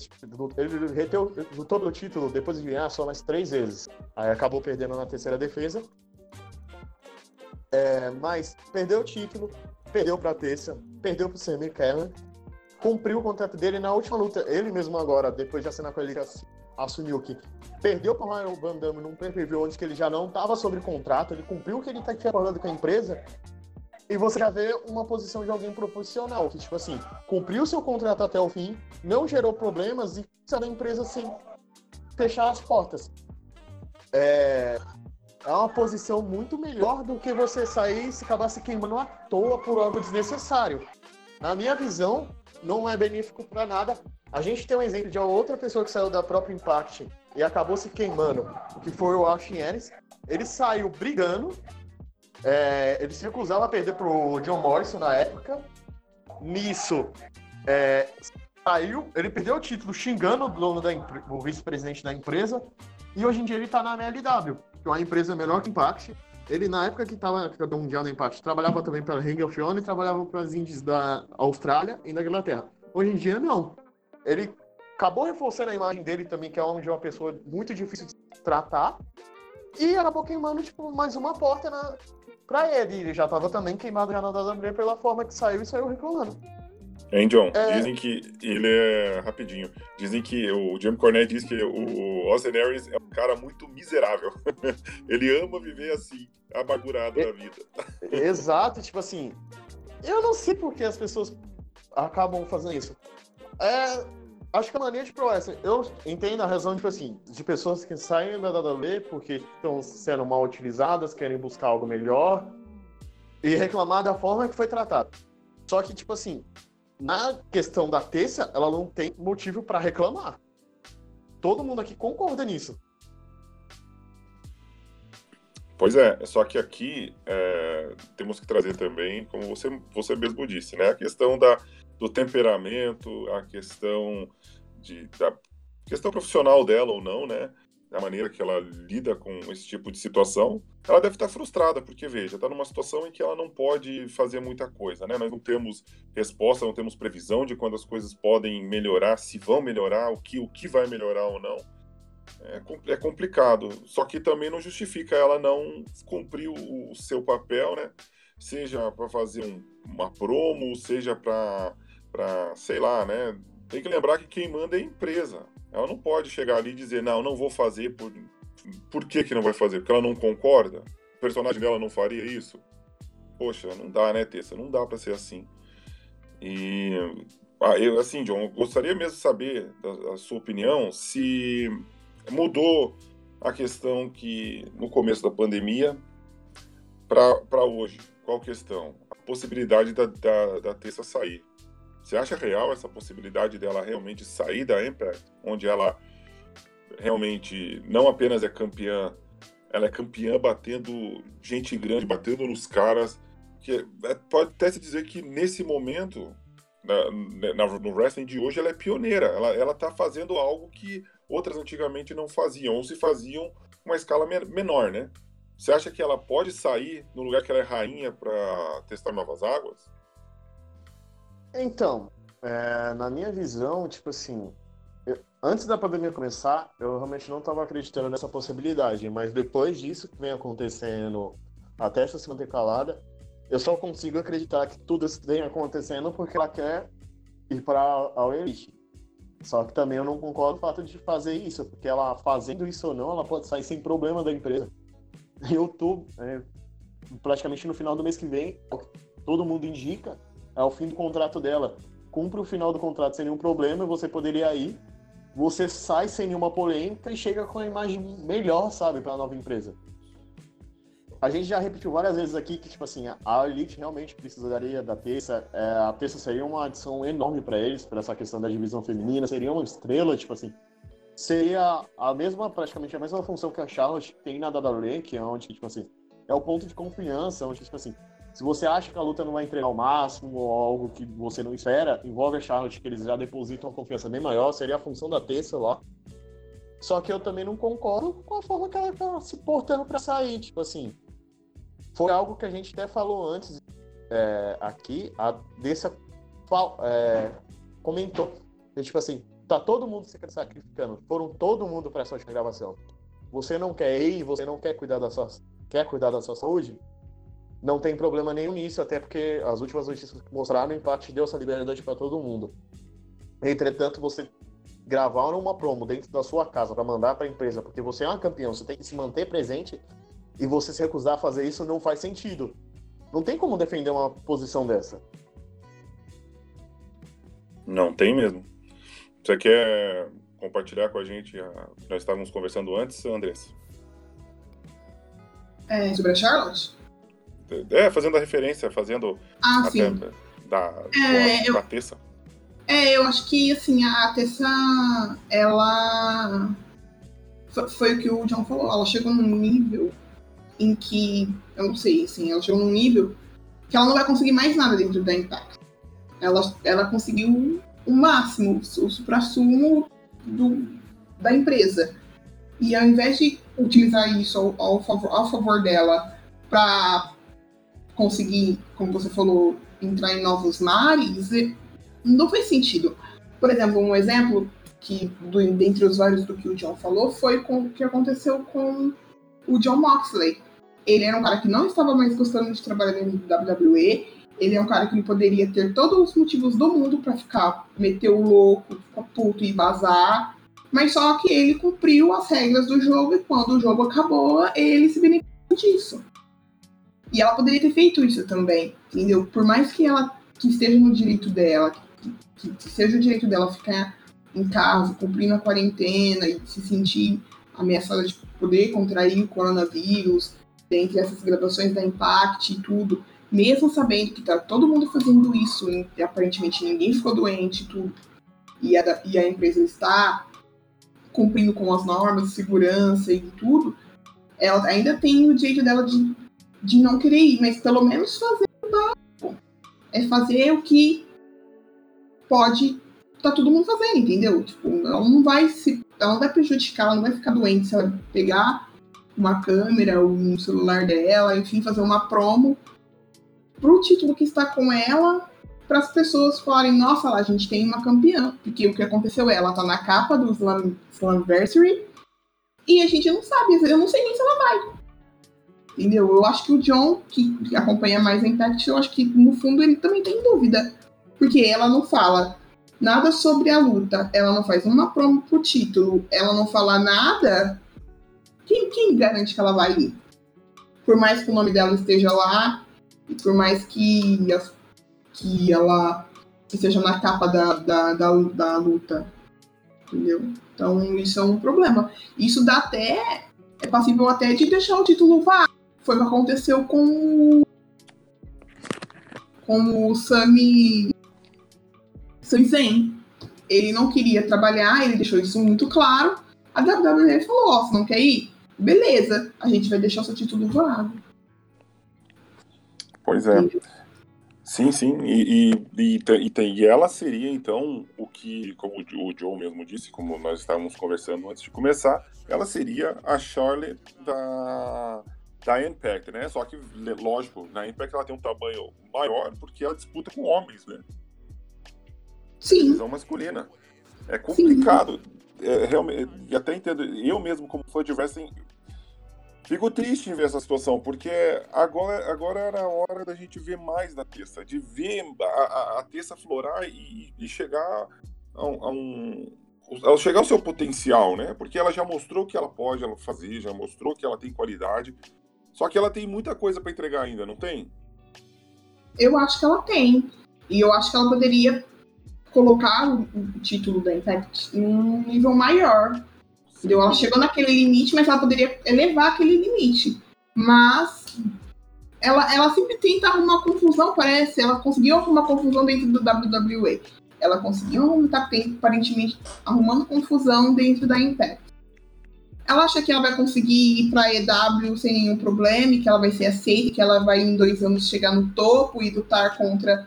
ele reteu, lutou pelo título depois de ganhar só mais três vezes. Aí acabou perdendo na terceira defesa é, mas perdeu o título, perdeu para a Terça, perdeu para o Sammy Kellen, cumpriu o contrato dele na última luta. Ele mesmo agora, depois de assinar com ele, assumiu que perdeu para o Ryan Van Damme num pay-per-view onde ele já não estava sobre contrato, ele cumpriu o que ele está falando com a empresa, e você já vê uma posição de alguém profissional, que, tipo assim, cumpriu seu contrato até o fim, não gerou problemas e saiu da empresa sem fechar as portas. É, é uma posição muito melhor do que você sair e se acabar se queimando à toa por algo desnecessário. Na minha visão, não é benéfico para nada. A gente tem um exemplo de outra pessoa que saiu da própria Impact e acabou se queimando, que foi o Austin Ennis. Ele saiu brigando, é, ele se recusava a perder pro John Morrison na época. Nisso, é, saiu, ele perdeu o título xingando o dono da o vice-presidente da empresa, e hoje em dia ele tá na MLW que uma empresa menor que Impact, ele na época que estava campeão mundial no empate, trabalhava também para Ring of Honor e trabalhava para as indies da Austrália e da Inglaterra. Hoje em dia, não. Ele acabou reforçando a imagem dele também, que é um de uma pessoa muito difícil de tratar, e acabou queimando, tipo, mais uma porta na, pra ele. Ele já estava também queimado já na WWE pela forma que saiu e saiu reclamando. Hein, John? É... Dizem que ele é. Rapidinho. Dizem que o Jim Cornette diz que o Austin Aries é um cara muito miserável. *laughs* ele ama viver assim, amargurado é... da vida. *laughs* Exato, tipo assim. Eu não sei por que as pessoas acabam fazendo isso. É, acho que a mania de pro eu entendo a razão, tipo assim, de pessoas que saem da WWE porque estão sendo mal utilizadas, querem buscar algo melhor e reclamar da forma que foi tratado. Só que, tipo assim, na questão da terça, ela não tem motivo para reclamar. Todo mundo aqui concorda nisso. Pois é, só que aqui é, temos que trazer também, como você, você mesmo disse, né, a questão da, do temperamento, a questão de, da questão profissional dela ou não, né? A maneira que ela lida com esse tipo de situação, ela deve estar frustrada, porque, veja, está numa situação em que ela não pode fazer muita coisa, né? Nós não temos resposta, não temos previsão de quando as coisas podem melhorar, se vão melhorar, o que, o que vai melhorar ou não. É, é complicado, só que também não justifica ela não cumprir o, o seu papel, né? Seja para fazer um, uma promo, seja para, sei lá, né? Tem que lembrar que quem manda é a empresa. Ela não pode chegar ali e dizer, não, não vou fazer por. Por que, que não vai fazer? Porque ela não concorda? O personagem dela não faria isso? Poxa, não dá, né, Tessa? Não dá para ser assim. E. Ah, eu, assim, John, gostaria mesmo de saber da, sua opinião se mudou a questão que no começo da pandemia para hoje. Qual questão? A possibilidade da, da, da Tessa sair. Você acha real essa possibilidade dela realmente sair da Impact, onde ela realmente não apenas é campeã, ela é campeã batendo gente grande, batendo nos caras, que é, pode até se dizer que nesse momento, na, na, no wrestling de hoje, ela é pioneira, ela, ela tá fazendo algo que outras antigamente não faziam, ou se faziam uma escala menor, né? Você acha que ela pode sair no lugar que ela é rainha para testar novas águas? Então, é, na minha visão, tipo assim, eu, antes da pandemia começar, eu realmente não estava acreditando nessa possibilidade, mas depois disso que vem acontecendo, até essa se manter calada, eu só consigo acreditar que tudo isso vem acontecendo porque ela quer ir para a Elite. Só que também eu não concordo com o fato de fazer isso, porque ela fazendo isso ou não, ela pode sair sem problema da empresa. Eu tô é, praticamente no final do mês que vem, todo mundo indica, é o fim do contrato dela. Cumpre o final do contrato sem nenhum problema, você poderia ir, você sai sem nenhuma polêmica e chega com a imagem melhor, sabe, para a nova empresa. A gente já repetiu várias vezes aqui que, tipo assim, a Elite realmente precisaria da terça. É, a terça seria uma adição enorme para eles, para essa questão da divisão feminina, seria uma estrela, tipo assim. Seria a mesma, praticamente a mesma função que a Charlotte tem na WWE, que é onde, tipo assim, é o ponto de confiança, onde, tipo assim, se você acha que a luta não vai entregar o máximo ou algo que você não espera, envolve a Charlotte, que eles já depositam uma confiança bem maior, seria a função da terça lá. Só que eu também não concordo com a forma que ela tá se portando para sair. Tipo assim, foi algo que a gente até falou antes é, aqui, a Dessa é, comentou. E, tipo assim, tá todo mundo se sacrificando. Foram todo mundo para essa gravação. Você não quer ir, você não quer cuidar da sua, quer cuidar da sua saúde? Não tem problema nenhum nisso, até porque as últimas notícias que mostraram, o empate deu essa liberdade para todo mundo. Entretanto, você gravar uma promo dentro da sua casa para mandar para a empresa, porque você é uma campeão, você tem que se manter presente e você se recusar a fazer isso não faz sentido. Não tem como defender uma posição dessa. Não tem mesmo. Você quer compartilhar com a gente? Nós estávamos conversando antes, Andressa. É, sobre a Charlotte? É, fazendo a referência, fazendo ah, sim. da, é, eu, da Tessa. É, eu acho que assim, a Tessa, ela foi, foi, o que o John falou, ela chegou num nível em que, eu não sei, assim, ela chegou num nível que ela não vai conseguir mais nada dentro da Impact. Ela, ela conseguiu o máximo, o supra-sumo da empresa. E ao invés de utilizar isso ao, ao, favor, ao favor dela para conseguir, como você falou, entrar em novos mares, não faz sentido. Por exemplo, um exemplo que, do, dentre os vários do que o John falou, foi com o que aconteceu com o John Moxley. Ele era um cara que não estava mais gostando de trabalhar do WWE. Ele é um cara que ele poderia ter todos os motivos do mundo para ficar, meter o louco, ficar puto e vazar. Mas só que ele cumpriu as regras do jogo e quando o jogo acabou, ele se beneficiou disso. E ela poderia ter feito isso também, entendeu? Por mais que ela que esteja no direito dela, que, que seja o direito dela ficar em casa, cumprindo a quarentena e se sentir ameaçada de poder contrair o coronavírus, dentre essas gravações da Impact e tudo, mesmo sabendo que tá todo mundo fazendo isso e aparentemente ninguém ficou doente e tudo, e a, e a empresa está cumprindo com as normas de segurança e tudo, ela ainda tem o direito dela de, de não querer ir, mas pelo menos fazer o básico. É fazer o que pode tá todo mundo fazendo, entendeu? Tipo, ela não vai se. Ela não vai prejudicar, ela não vai ficar doente se ela pegar uma câmera ou um celular dela, enfim, fazer uma promo pro título que está com ela, para as pessoas falarem, nossa, lá a gente tem uma campeã. Porque o que aconteceu é, ela tá na capa do Slam, Slamversary e a gente não sabe, eu não sei nem se ela vai. Entendeu? Eu acho que o John, que acompanha mais a Impact, eu acho que no fundo ele também tem dúvida. Porque ela não fala nada sobre a luta, ela não faz uma promo pro título, ela não fala nada, quem, quem garante que ela vai ir? Por mais que o nome dela esteja lá, e por mais que, que ela esteja na capa da, da, da, da luta, entendeu? Então isso é um problema. Isso dá até. É passível até de deixar o título vago. Foi o que aconteceu com. Com o Sami Sami Zayn. Ele não queria trabalhar, ele deixou isso muito claro. A WWE falou: Ó, oh, você não quer ir? Beleza, a gente vai deixar o seu título vago. Pois é. Sim, sim. E, e, e, e, ela seria, então, o que, como o Joe mesmo disse, como nós estávamos conversando antes de começar, ela seria a Charlotte da, da Impact, né? Só que, lógico, na Impact ela tem um tamanho maior porque ela disputa com homens, né? Sim. Divisão masculina. É complicado. É, realmente, e até entendo, eu mesmo, como fã de wrestling, fico triste em ver essa situação, porque agora, agora era a hora da gente ver mais da Tessa, de ver a, a, a Tessa florar e, e chegar a um, a um ao chegar ao seu potencial, né? Porque ela já mostrou que ela pode ela fazer, já mostrou que ela tem qualidade. Só que ela tem muita coisa para entregar ainda, não tem? Eu acho que ela tem. E eu acho que ela poderia colocar o, título da Impact em um nível maior. Entendeu? Ela chegou naquele limite, mas ela poderia elevar aquele limite. Mas ela, ela sempre tenta arrumar confusão, parece. Ela conseguiu arrumar confusão dentro do WWE. Ela conseguiu estar aparentemente arrumando confusão dentro da Impact. Ela acha que ela vai conseguir ir para EW sem nenhum problema, que ela vai ser aceita, que ela vai em dois anos chegar no topo e lutar contra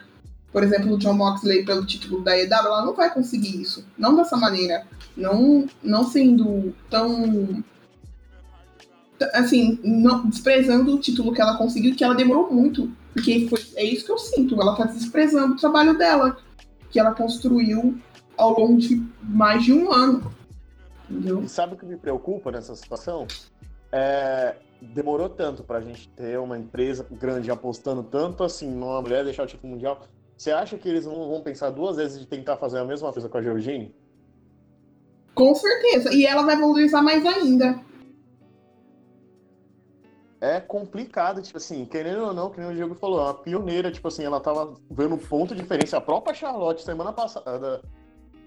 por exemplo, o John Moxley pelo título da EW, ela não vai conseguir isso. Não dessa maneira. Não, não sendo tão. Assim, não, desprezando o título que ela conseguiu, que ela demorou muito. Porque foi, é isso que eu sinto. Ela tá desprezando o trabalho dela, que ela construiu ao longo de mais de um ano. Entendeu? E sabe o que me preocupa nessa situação? É, demorou tanto para a gente ter uma empresa grande apostando tanto assim numa mulher deixar o título mundial. Você acha que eles não vão pensar duas vezes de tentar fazer a mesma coisa com a Georgine? Com certeza. E ela vai valorizar mais ainda. É complicado, tipo assim, querendo ou não, que nem o Diego falou, é uma pioneira, tipo assim, ela tava vendo ponto de diferença. A própria Charlotte, semana passada,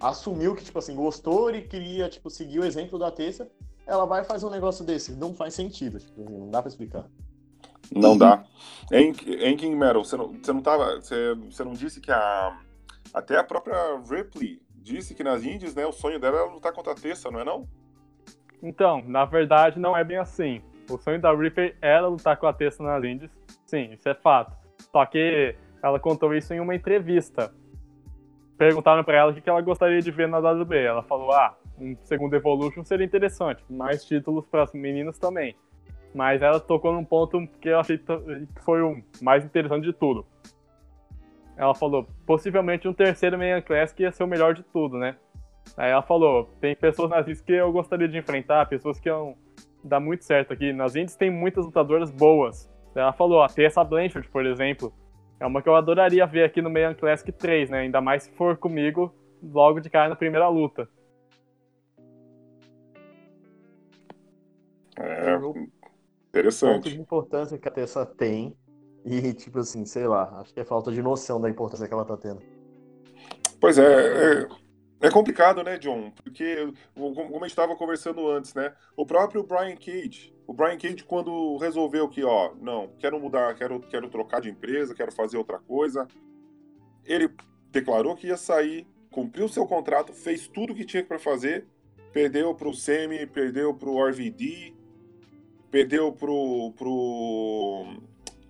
assumiu que, tipo assim, gostou e queria, tipo, seguir o exemplo da Tessa. Ela vai fazer um negócio desse. Não faz sentido, tipo, não dá pra explicar. Não dá. Em, em King Metal, você não, você não tava. Você, você não disse que a. Até a própria Ripley disse que nas Indies, né, o sonho dela era lutar contra a Tessa, não é não? Então, na verdade, não é bem assim. O sonho da Ripley era lutar com a Tessa nas Indies. Sim, isso é fato. Só que ela contou isso em uma entrevista. Perguntaram para ela o que ela gostaria de ver na WB. Ela falou: ah, um segundo Evolution seria interessante. Mais títulos para as meninas também. Mas ela tocou num ponto que eu achei que foi o mais interessante de tudo. Ela falou, possivelmente um terceiro Mayan Classic ia ser o melhor de tudo, né? Aí ela falou, tem pessoas nas indies que eu gostaria de enfrentar, pessoas que iam dar muito certo aqui. Nas indies tem muitas lutadoras boas. Ela falou, a Tessa Blanchard, por exemplo, é uma que eu adoraria ver aqui no Mayan Classic 3, né? Ainda mais se for comigo logo de cara na primeira luta. É, interessante. Ponto de importância que a Tessa tem. E, tipo assim, sei lá, acho que é falta de noção da importância que ela tá tendo. Pois é, é, é complicado, né, John? Porque, como a gente estava conversando antes, né? O próprio Brian Cage, o Brian Cage, quando resolveu que, ó, não, quero mudar, quero, quero trocar de empresa, quero fazer outra coisa, ele declarou que ia sair, cumpriu seu contrato, fez tudo o que tinha para fazer, perdeu pro Semi, perdeu pro RVD, perdeu pro, pro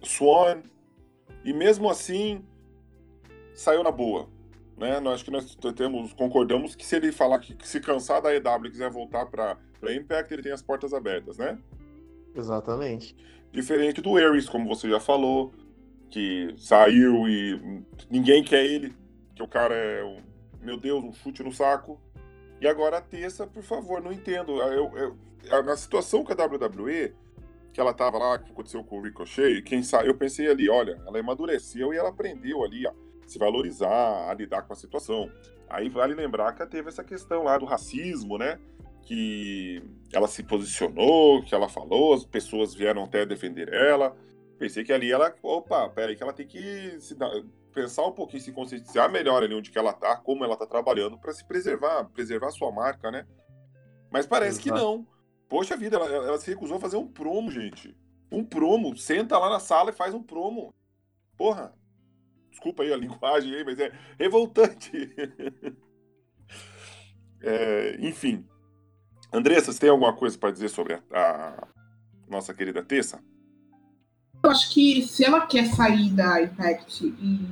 Swan, e mesmo assim saiu na boa. Né? Nós acho que nós temos, concordamos que se ele falar que, que se cansar da EW e quiser voltar para Impact, ele tem as portas abertas, né? Exatamente. Diferente do Ares, como você já falou, que saiu e ninguém quer ele, que o cara é, um, meu Deus, um chute no saco. E agora a terça, por favor, não entendo. Eu, eu, na situação com a WWE, que ela tava lá, que aconteceu com o Ricochet, quem sa... eu pensei ali, olha, ela amadureceu e ela aprendeu ali, ó, se valorizar, a lidar com a situação. Aí vale lembrar que teve essa questão lá do racismo, né? Que ela se posicionou, que ela falou, as pessoas vieram até defender ela. Pensei que ali ela, opa, peraí, que ela tem que se dar, pensar um pouquinho, se conscientizar melhor ali onde que ela tá, como ela tá trabalhando, para se preservar, preservar sua marca, né? Mas parece Exato. que não Poxa vida, ela, ela se recusou a fazer um promo, gente. Um promo. Senta lá na sala e faz um promo. Porra. Desculpa aí a *laughs* linguagem aí, mas é revoltante. *laughs* é, enfim. Andressa, você tem alguma coisa para dizer sobre a, a, nossa querida Tessa? Eu acho que se ela quer sair da Impact e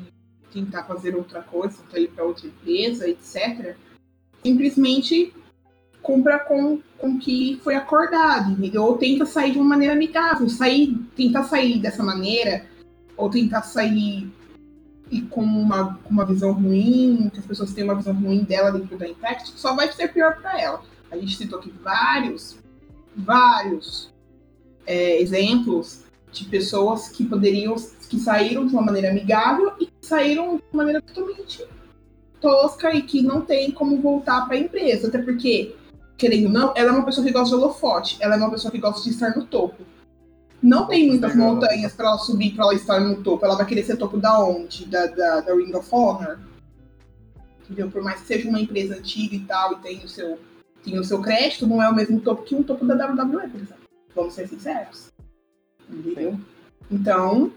tentar fazer outra coisa, tentar ir para outra empresa, etc., simplesmente cumpra com com que foi acordado, entendeu? Ou tenta sair de uma maneira amigável, sair, tentar sair dessa maneira, ou tentar sair e com uma, com uma visão ruim, que as pessoas têm uma visão ruim dela dentro da Impact, só vai ser pior para ela. A gente citou aqui vários, vários é, exemplos de pessoas que poderiam, que saíram de uma maneira amigável e que saíram de uma maneira totalmente tosca e que não tem como voltar para a empresa, até porque querendo ou não, ela é uma pessoa que gosta de holofote, ela é uma pessoa que gosta de estar no topo. Não tem muitas montanhas para ela subir para ela estar no topo. Ela vai querer ser topo da onde? Da, da, da Ring of Honor? Entendeu? Por mais que seja uma empresa antiga e tal, e tenha o seu, tenha o seu crédito, não é o mesmo topo que um topo da WWE, por exemplo. Vamos ser sinceros. Entendeu? Então,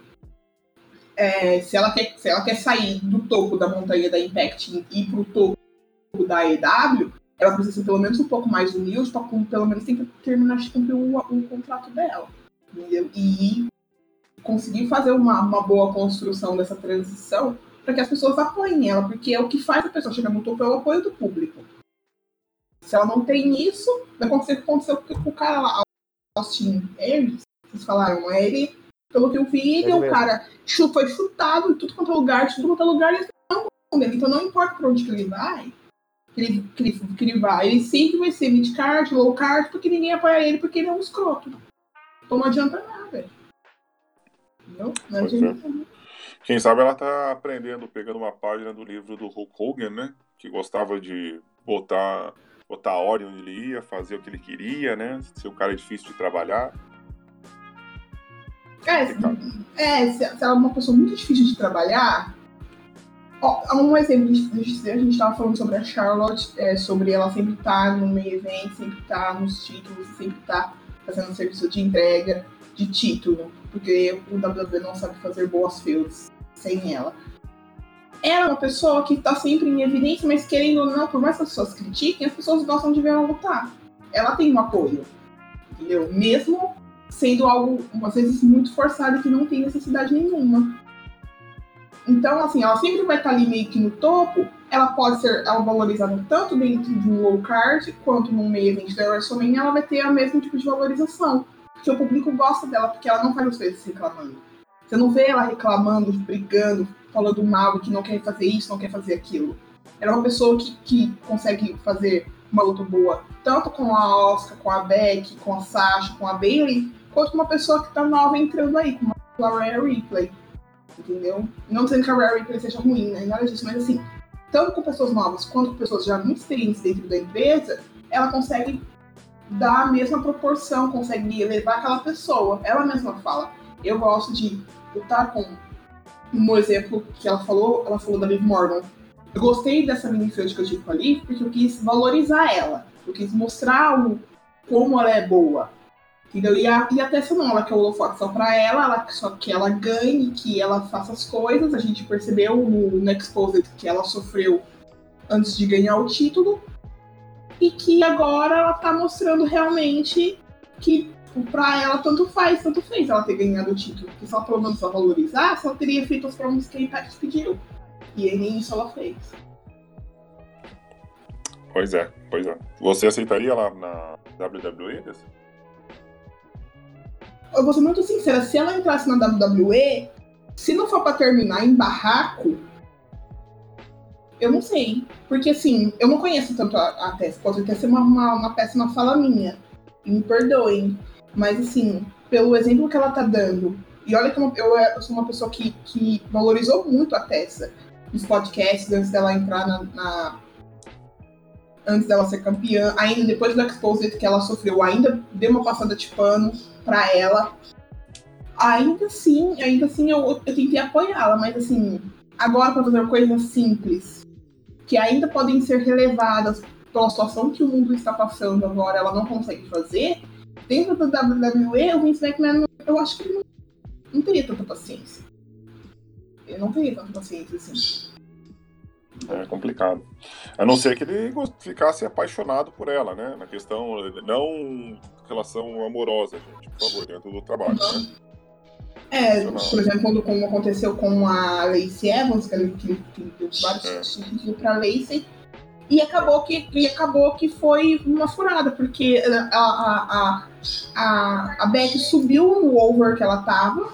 é, se, ela quer, se ela quer sair do topo da montanha da Impact e ir pro topo da EW, ela precisa ser pelo menos um pouco mais humilde para pelo menos tem que terminar de cumprir o, o contrato dela. Entendeu? E conseguir fazer uma, uma boa construção dessa transição para que as pessoas apoiem ela, porque é o que faz a pessoa chegar no topo é o apoio do público. Se ela não tem isso, vai acontecer o que aconteceu com o cara lá, Austin Aries, vocês falaram, ele, pelo que eu vi, ele é o cara foi chutado em tudo quanto é lugar, tudo quanto é lugar, ele não dele. Então não importa para onde que ele vai, que ele, que ele, que ele vai, ele sempre vai ser mid-card, low-card, porque ninguém apoia ele, porque ele é um escroto. Então não adianta nada. Não, não adianta nada. Quem sabe ela tá aprendendo, pegando uma página do livro do Hulk Hogan, né? Que gostava de botar, botar a ordem onde ele ia, fazer o que ele queria, né? Se o cara é difícil de trabalhar. É, é se, ela é uma pessoa muito difícil de trabalhar, um exemplo, a gente estava falando sobre a Charlotte, é, sobre ela sempre estar tá no meio evento, sempre estar tá nos títulos, sempre estar tá fazendo serviço de entrega de título, porque o WWE não sabe fazer boas feuds sem ela. Ela é uma pessoa que está sempre em evidência, mas querendo ou não, por mais que as pessoas critiquem, as pessoas gostam de ver ela lutar. Ela tem um apoio, entendeu? Mesmo sendo algo, às vezes, muito forçado que não tem necessidade nenhuma. Então, assim, ela sempre vai estar ali meio que no topo. Ela pode ser ela valorizada tanto dentro de um low card quanto no meio event da WrestleMania, ela vai ter o mesmo tipo de valorização. Porque o público gosta dela, porque ela não faz as coisas reclamando. Você não vê ela reclamando, brigando, falando mal, que não quer fazer isso, não quer fazer aquilo. Ela é uma pessoa que, que consegue fazer uma luta boa, tanto com a Oscar, com a Beck, com a Sasha, com a Bailey, quanto com uma pessoa que tá nova entrando aí, como a Rhea Ripley. Entendeu? Não dizendo que a Rhea Ripley seja ruim, né? Nada disso, mas assim, tanto com pessoas novas quanto com pessoas já muito experientes dentro da empresa, ela consegue dar a mesma proporção, consegue elevar aquela pessoa. Ela mesma fala. Eu gosto de lutar com um exemplo que ela falou, ela falou da Liv Morgan. Eu gostei dessa minifield que eu tive com a Liv porque eu quis valorizar ela. Eu quis mostrar o, como ela é boa. Entendeu? E a, e a Tessa não, ela quer o holofote só pra ela, ela, só que ela ganhe, que ela faça as coisas. A gente percebeu no, no Exposed que ela sofreu antes de ganhar o título. E que agora ela tá mostrando realmente que pra ela tanto faz, tanto fez ela ter ganhado o título. Porque se ela só valorizasse, ela teria feito as formas que a Impact pediu. E nem isso ela fez. Pois é, pois é. Você aceitaria lá na WWE? Desse? Eu vou ser muito sincera, se ela entrasse na WWE, se não for pra terminar em barraco, eu não sei. Porque assim, eu não conheço tanto a, a Tess, pode até ser uma, uma, uma péssima fala minha. Me perdoem. Mas assim, pelo exemplo que ela tá dando, e olha que eu, eu, eu sou uma pessoa que, que valorizou muito a Tessa nos podcasts antes dela entrar na, na, antes dela ser campeã, ainda depois do Exposed que ela sofreu, ainda deu uma passada de pano para ela. Ainda assim, ainda assim eu, eu tentei apoiá-la, mas assim, agora para fazer coisas simples que ainda podem ser relevadas pela situação que o mundo está passando agora, ela não consegue fazer. Dentro da WWE, o Vince McMahon, eu acho que ele não, não teria tanta paciência. Ele não teria tanta paciência assim. É complicado. A não ser que ele ficasse apaixonado por ela, né? Na questão, não relação amorosa, gente, por favor, dentro do trabalho, né? É, por exemplo, quando, como aconteceu com a Lacey Evans, que ele, que, que deu vários É. títulos pra Lacey, e acabou que, e acabou que foi uma furada, porque a, a, a, a, a Beck subiu no over que ela tava,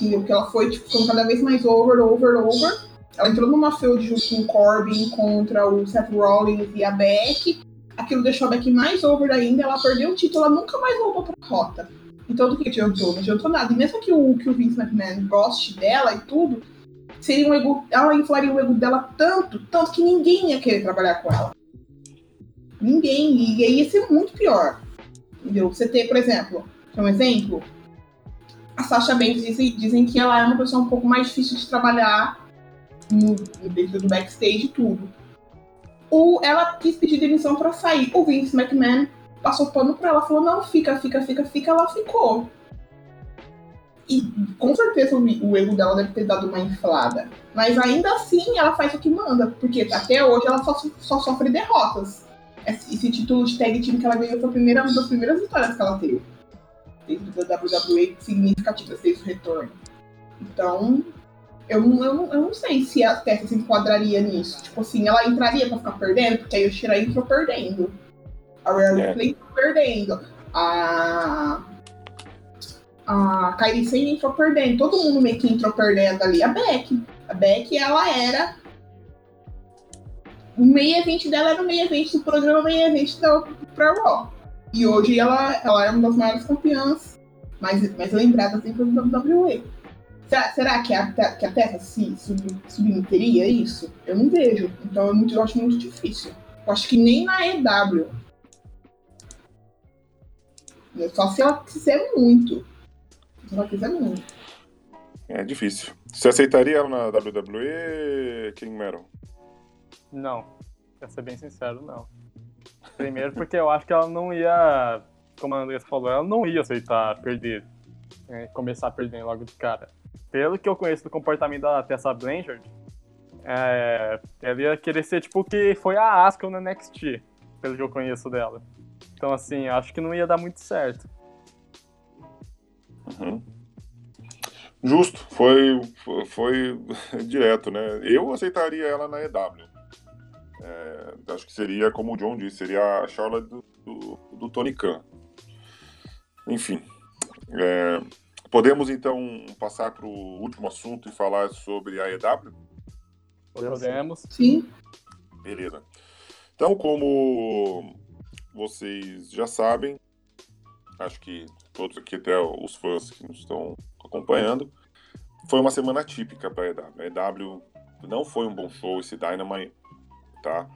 entendeu? Que ela foi, tipo, ficando cada vez mais over, over, over. Ela entrou numa feud junto com o Corbin contra o Seth Rollins e a Beck. Aquilo deixou a Beck mais over ainda, ela perdeu o título, ela nunca mais voltou pra rota. Então, do que adiantou? Não adiantou nada. E mesmo que o, que o Vince McMahon goste dela e tudo, seria um ego, ela inflaria o ego dela tanto, tanto que ninguém ia querer trabalhar com ela. Ninguém. E aí ia ser muito pior. Entendeu? Você ter, por exemplo, quer um exemplo? A Sasha Banks dizem, dizem que ela é uma pessoa um pouco mais difícil de trabalhar no, dentro do backstage e tudo. O, ela quis pedir demissão pra sair. O Vince McMahon passou pano pra ela, falou, não, fica, fica, fica, fica, ela ficou. E com certeza o, o ego dela deve ter dado uma inflada. Mas ainda assim ela faz o que manda, porque até hoje ela só, só sofre derrotas. Esse, título de tag team que ela ganhou foi a primeira, uma das primeiras vitórias que ela teve. Dentro da WWE significativas desde o retorno. Então, eu, não- eu, eu não sei se a Tessa se enquadraria nisso. Tipo assim, ela entraria pra ficar perdendo, porque aí o Shirai entrou perdendo. A Rare É. Entrou perdendo. A. A Kairi Sane entrou perdendo. Todo mundo meio que entrou perdendo ali. A Beck. A Beck, ela era. O meio evento dela era o meio evento do programa meio evento da pra Raw. E hoje ela, ela é uma das maiores campeãs mais, mais lembradas dentro do WWE. Será, será que, a, que a Terra se sub- submeteria a isso? Eu não vejo. Então eu, muito- eu acho muito difícil. Eu acho que nem na EW. Só se ela quiser muito. Se ela quiser muito. É difícil. Você aceitaria ela na WWE, King Metal? Não. Pra ser bem sincero, não. Primeiro porque eu acho que ela não ia, como a Andressa falou, ela não ia aceitar perder. né, começar perdendo logo de cara. Pelo que eu conheço do comportamento da Tessa Blanchard, é, ela ia querer ser tipo o que foi a Asuka no NXT, pelo que eu conheço dela. Então assim, acho que não ia dar muito certo. Uhum. Justo, foi, foi, foi *laughs* direto, né? Eu aceitaria ela na EW. É, acho que seria, como o John disse, seria a Charlotte do, do, do Tony Khan. Enfim, É, podemos então passar para o último assunto e falar sobre a EW? Podemos. Sim. Beleza. Então, como vocês já sabem, acho que todos aqui, até os fãs que nos estão acompanhando, foi uma semana típica para a EW. A EW não foi um bom show esse Dynamite, tá?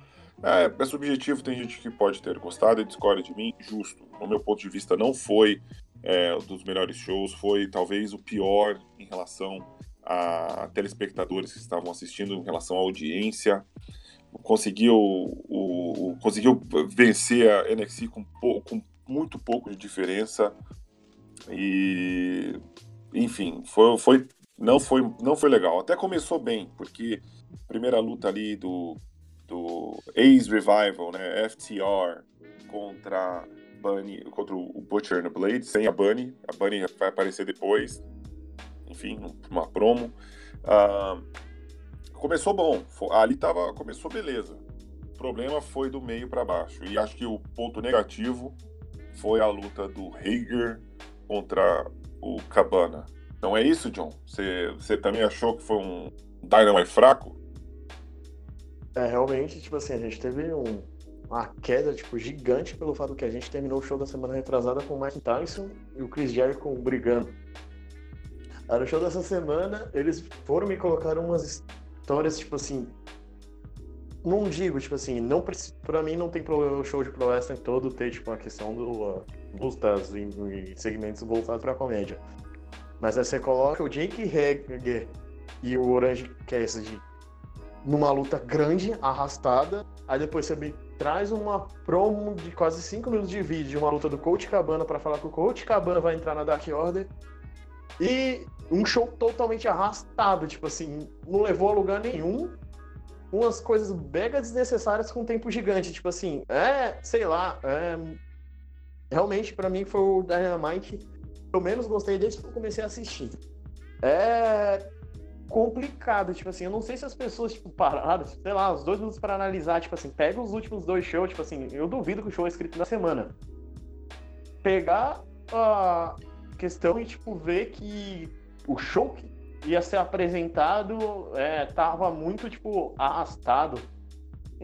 É, é subjetivo, tem gente que pode ter gostado e discorda de mim, justo. No meu ponto de vista, não foi é, dos melhores shows, foi talvez o pior em relação a telespectadores que estavam assistindo, em relação à audiência. Conseguiu, o, o conseguiu vencer a NXT com, com muito pouco de diferença. E, enfim, foi, foi, não, foi, não foi legal. Até começou bem, porque primeira luta ali do, do Ace Revival, né, FTR, contra Bunny, contra o Butcher no Blade, sem a Bunny. A Bunny vai aparecer depois, enfim, uma promo. Uh, começou bom, ali tava, começou beleza. O problema foi do meio para baixo. E acho que o ponto negativo foi a luta do Hager contra o Cabana. Não é isso, John? Você, você também achou que foi um Dynamite fraco? É, realmente, tipo assim, a gente teve um, uma queda, tipo, gigante pelo fato que a gente terminou o show da semana retrasada com o Mike Tyson e o Chris Jericho brigando. Aí no show dessa semana, eles foram me colocar umas histórias, tipo assim, não digo, tipo assim, não para mim não tem problema o show de pro wrestling todo ter, tipo, uma questão do uh, lutas e, e segmentos voltados pra comédia. Mas aí você coloca o Jake Hager e o Orange Cassidy numa luta grande, arrastada, aí depois você me traz uma promo de quase 5 minutos de vídeo de uma luta do Coach Cabana para falar que o Coach Cabana vai entrar na Dark Order e um show totalmente arrastado, tipo assim, não levou a lugar nenhum umas coisas mega desnecessárias com um tempo gigante. Tipo assim, é, sei lá, é, realmente para mim foi o Dynamite que eu menos gostei desde que eu comecei a assistir. É complicado, tipo assim, eu não sei se as pessoas, tipo, pararam, sei lá, os dois minutos para analisar, tipo assim, pega os últimos dois shows, tipo assim, eu duvido que o show é escrito na semana. Pegar a questão e, tipo, ver que o show que ia ser apresentado é, tava muito, tipo, arrastado.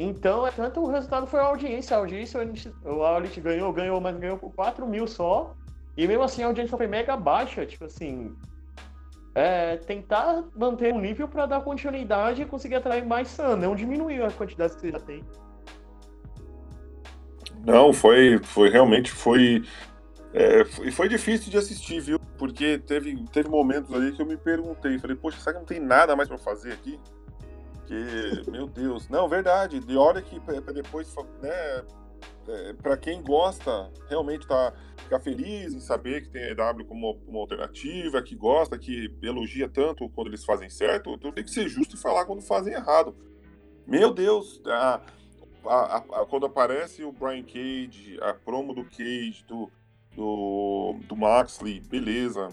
Então, é, tanto o resultado foi a audiência. A audiência, o Elite ganhou, ganhou, mas ganhou por 4 mil só. E mesmo assim, a audiência foi mega baixa. Tipo assim, é, tentar manter um nível para dar continuidade e conseguir atrair mais fã, não diminuir a quantidade que você já tem. Não, foi, foi realmente foi, é, foi, foi difícil de assistir, viu? Porque teve, teve momentos ali que eu me perguntei, falei, poxa, será que não tem nada mais para fazer aqui? Porque, meu Deus, não, verdade, de hora que depois, né, é, para quem gosta, realmente tá ficar feliz em saber que tem a EW como uma alternativa, que gosta, que elogia tanto quando eles fazem certo, então tem que ser justo e falar quando fazem errado. Meu Deus, a, a, a, quando aparece o Brian Cage, a promo do Cage, do, do, do Maxley, beleza.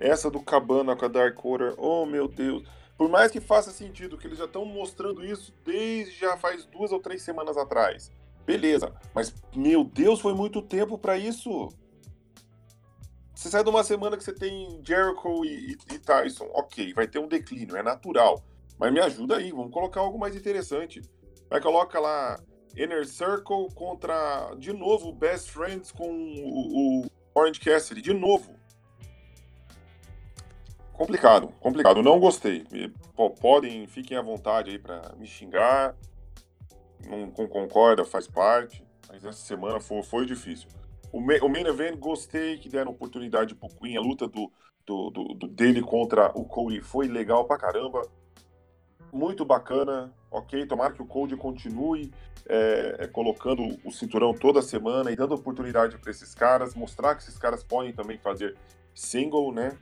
Essa do Cabana com a Dark Order, oh meu Deus. Por mais que faça sentido que eles já estão mostrando isso desde já faz duas ou três semanas atrás. Beleza, mas meu Deus, foi muito tempo para isso. Você sai de uma semana que você tem Jericho e, e, e, Tyson, ok, vai ter um declínio, é natural. Mas me ajuda aí, vamos colocar algo mais interessante. Vai coloca lá Inner Circle contra, de novo, Best Friends com o, o Orange Cassidy, de novo. Complicado, complicado. Não gostei. Podem, fiquem à vontade aí para me xingar. Não, concorda, faz parte. Mas essa semana foi, foi difícil. O, o main event, gostei que deram oportunidade pro Queen. A luta do, do, do, do dele contra o Cody foi legal pra caramba muito bacana, ok? Tomara que o Code continue é, é, colocando o cinturão toda semana e dando oportunidade para esses caras, mostrar que esses caras podem também fazer single, né?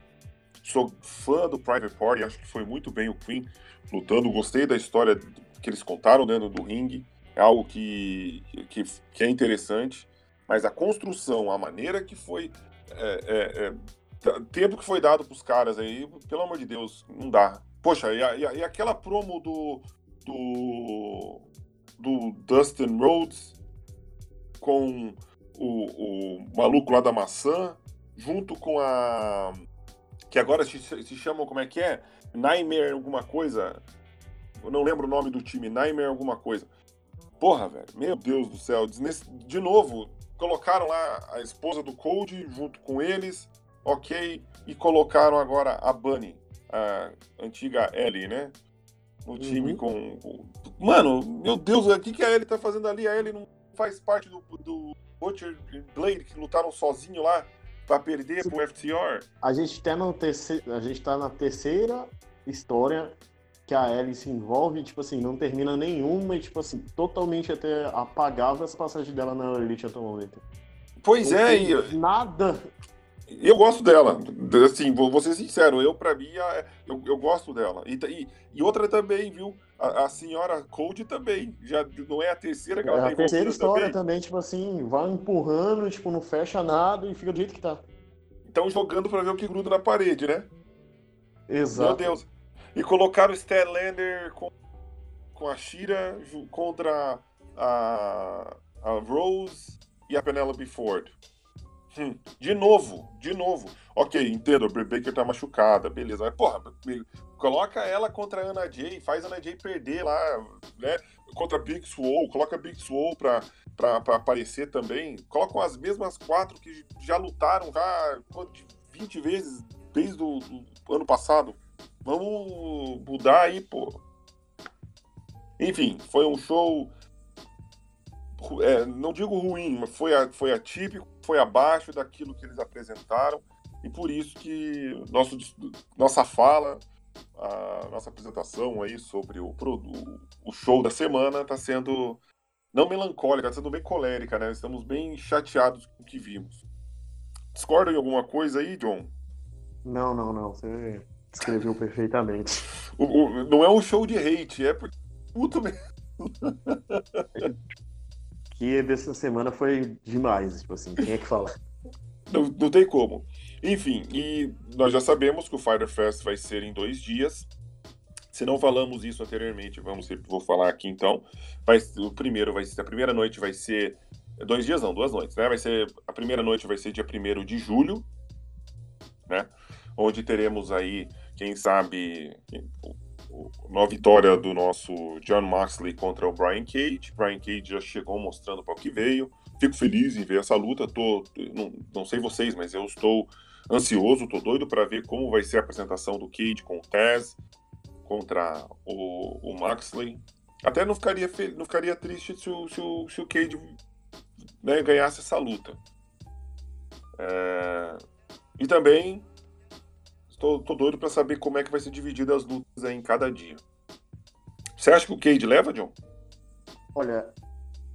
Sou fã do Private Party, acho que foi muito bem o Queen lutando, gostei da história que eles contaram dentro do ringue, é algo que, que, que é interessante, mas a construção, a maneira que foi. É, é, é tempo que foi dado para os caras aí, pelo amor de Deus, não dá. Poxa, e, a, e aquela promo do, do, do Dustin Rhodes com o, o maluco lá da maçã, junto com a. Que agora se, se chamam, como é que é? Nightmare alguma coisa. Eu não lembro o nome do time, Nightmare alguma coisa. Porra, velho, meu Deus do céu. De novo, colocaram lá a esposa do Cold junto com eles, ok, e colocaram agora a Bunny, a antiga Ellie, né? No time Uhum. com. Mano, meu Deus, o que, que a Ellie tá fazendo ali? A Ellie não faz parte do, do Butcher e Blade que lutaram sozinho lá pra perder pro FTR. A gente tá gente tá na terceira história que a Ellie se envolve, tipo assim, não termina nenhuma e tipo assim, totalmente até apagável essa passagem dela na Elite até o momento. Pois Não é, e nada. eu gosto dela. Assim, vou, vou ser sincero, eu, pra mim, eu, eu gosto dela. E, e, e outra também, viu? A, a senhora Cold também. Já não é a terceira que ela É tá a terceira envolvida história também. também, tipo assim, vai empurrando, tipo, não fecha nada e fica do jeito que tá. Estão jogando pra ver o que gruda na parede, né? Meu Exato. Deus. E colocaram o Statlander com, com a Shira contra a, a Rose e a Penelope Ford. Hum, de novo, de novo. Ok, entendo, a Baker tá machucada, beleza. Mas, porra, coloca ela contra a Ana Jay, faz a Ana Jay perder lá, né? Contra a Big Swole, coloca a Big Swole pra, pra, pra aparecer também. Colocam as mesmas quatro que já lutaram já quanto, 20 vezes desde o ano passado. Vamos mudar aí, pô. Enfim, foi um show. é, não digo ruim, mas foi, foi atípico, foi abaixo daquilo que eles apresentaram. E por isso que nosso, nossa fala, a nossa apresentação aí sobre o, o, show da semana está sendo não melancólica, está sendo bem colérica, né? Estamos bem chateados com o que vimos. Discorda em alguma coisa aí, John? Não, não, não. Você descreveu perfeitamente. O- o- não é um show de hate, é porque. Puto mesmo. *laughs* Que dessa semana foi demais, tipo assim, quem é que fala? Não, não tem como. Enfim, e nós já sabemos que o Fire Fest vai ser em dois dias. Se não falamos isso anteriormente, vamos vou falar aqui então. Vai, o primeiro vai ser, a primeira noite vai ser dois dias não, duas noites, né? Vai ser a primeira noite vai ser dia 1 de julho, né? Onde teremos aí, quem sabe, uma vitória do nosso John Moxley contra o Brian Cage. Brian Cage já chegou mostrando para o que veio. Fico feliz em ver essa luta. Tô, não, não sei vocês, mas eu estou ansioso, tô doido para ver como vai ser a apresentação do Cage com o Taz contra o, o Moxley. Até não ficaria, não ficaria triste se o, se o, se o Cage né, ganhasse essa luta. É, E também estou, tô doido para saber como é que vai ser dividida as lutas em cada dia. Você acha que o Cage leva, John? Olha,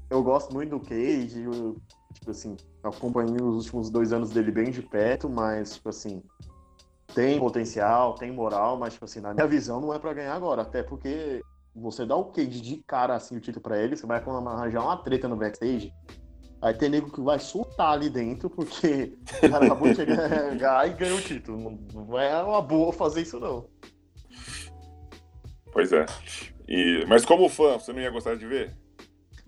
eu gosto muito do Cage, tipo assim, acompanhei os últimos dois anos dele bem de perto, mas, tipo assim, tem potencial, tem moral, mas, tipo assim, na minha visão não é pra ganhar agora, até porque você dá o Cage de cara, assim, o título pra ele, você vai arranjar uma treta no backstage, aí tem nego que vai soltar ali dentro, porque o cara acabou de chegar *laughs* e ganhou o título. Não é uma boa fazer isso, não. Pois é. E, mas como fã, você não ia gostar de ver?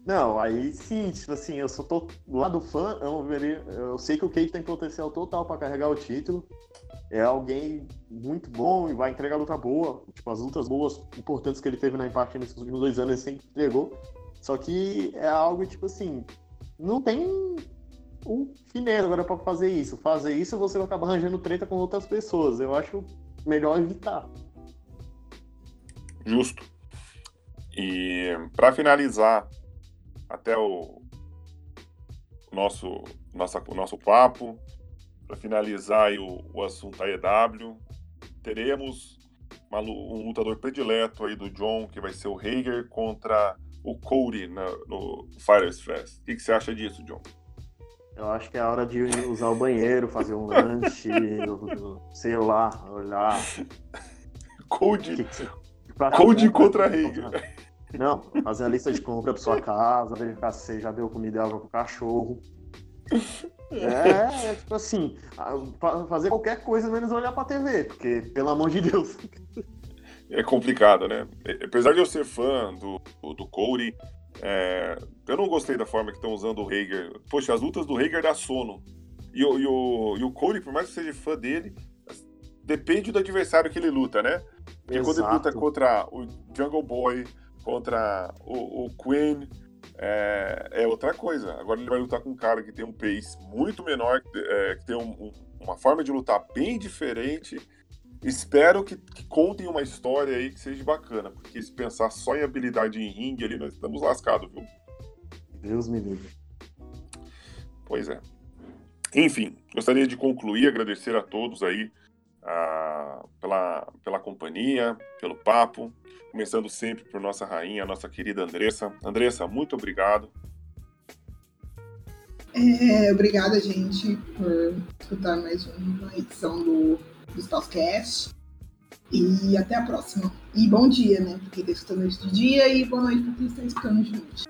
Não, aí sim, tipo assim, eu sou tô do lado fã, eu, veria, eu sei que o Cage tem potencial total pra carregar o título. É alguém muito bom e vai entregar luta boa. Tipo, as lutas boas, importantes que ele teve na Impact nesses últimos dois anos, ele sempre entregou. Só que é algo, tipo assim, não tem um finesse agora pra fazer isso. Fazer isso, você vai acabar arranjando treta com outras pessoas. Eu acho melhor evitar. Justo. E para finalizar até o nosso, nossa, o nosso papo, para finalizar o, o assunto AEW, teremos uma um lutador predileto aí do John, que vai ser o Hager contra o Cody na- no Fighters Fest. O que, que você acha disso, John? Eu acho que é a hora de usar o banheiro, fazer um lanche, *laughs* sei lá, olhar. Cody, Que que Cody contra Hager. Não, fazer a lista de compra pra sua casa, verificar se você já deu comida e água pro cachorro. É, é tipo assim, fazer qualquer coisa menos olhar pra TV, porque, pelo amor de Deus. é complicado, né? Apesar de eu ser fã do, do, Cody, é, eu não gostei da forma que estão usando o Hager. Poxa, as lutas do Hager dá sono. E, o, e, o, e o Cody, por mais que seja fã dele, depende do adversário que ele luta, né? Porque quando ele luta contra o Jungle Boy, contra o, o Queen, é, é, outra coisa. Agora ele vai lutar com um cara que tem um pace muito menor, é, que tem um, um, uma forma de lutar bem diferente. Espero que, que, contem uma história aí que seja bacana, porque se pensar só em habilidade em ringue ali, nós estamos lascados, viu? Deus me livre. Pois é. Enfim, gostaria de concluir, agradecer a todos aí a, pela, pela companhia, pelo papo, começando sempre por nossa rainha, nossa querida Andressa. Andressa, muito obrigado. É, obrigada, gente, por escutar mais uma edição do, do. E até a próxima. E bom dia, né? Porque está escutando isso de dia e boa noite para quem está escutando de noite.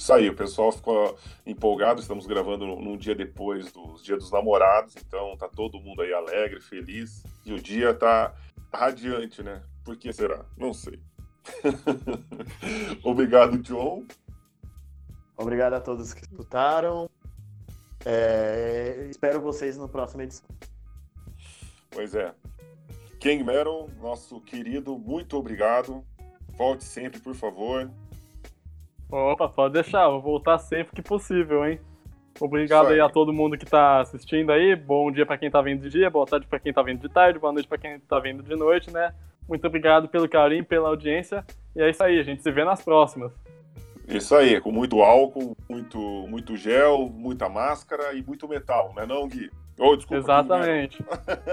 Isso aí, o pessoal ficou empolgado. Estamos gravando num dia depois dos Dia dos Namorados, então tá todo mundo aí alegre, feliz. E o dia tá radiante, né? Por que será? Não sei. *laughs* Obrigado, John. Obrigado a todos que escutaram. É... Espero vocês no próximo edição. Pois é. King Metal, nosso querido, muito obrigado. Volte sempre, por favor. Opa, pode deixar, vou voltar sempre que possível, hein? Obrigado aí. a todo mundo que tá assistindo aí. Bom dia para quem tá vindo de dia, boa tarde para quem tá vindo de tarde, boa noite para quem tá vindo de noite, né? Muito obrigado pelo carinho, pela audiência. E é isso aí, a gente se vê nas próximas. Isso aí, com muito álcool, muito, muito gel, muita máscara e muito metal, né não, Gui? Oh, desculpa, Exatamente.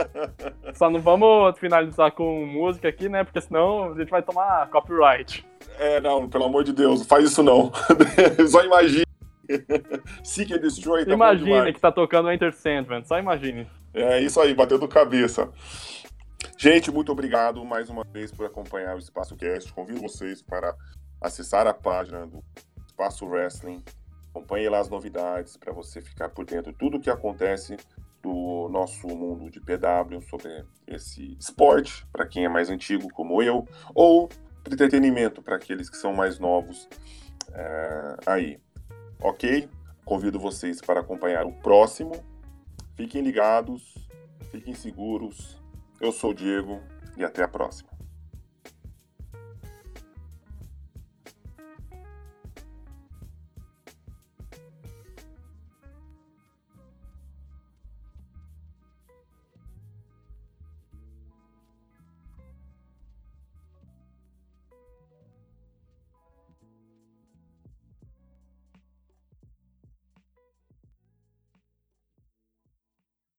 *laughs* Só não vamos finalizar com música aqui, né? Porque senão a gente vai tomar copyright. É, não, pelo amor de Deus, não faz isso não. *laughs* Só imagine. *laughs* Seek and Destroy tá Imagine que tá tocando Enter Sandman, só imagine. É isso aí, batendo cabeça. Gente, muito obrigado mais uma vez por acompanhar o Espaço Cast. Convido vocês para acessar a página do Espaço Wrestling. Acompanhe lá as novidades para você ficar por dentro de tudo o que acontece do nosso mundo de PW sobre esse esporte, para quem é mais antigo como eu, ou entretenimento para aqueles que são mais novos é, aí. Ok? Convido vocês para acompanhar o próximo. Fiquem ligados, fiquem seguros. Eu sou o Diego e até a próxima.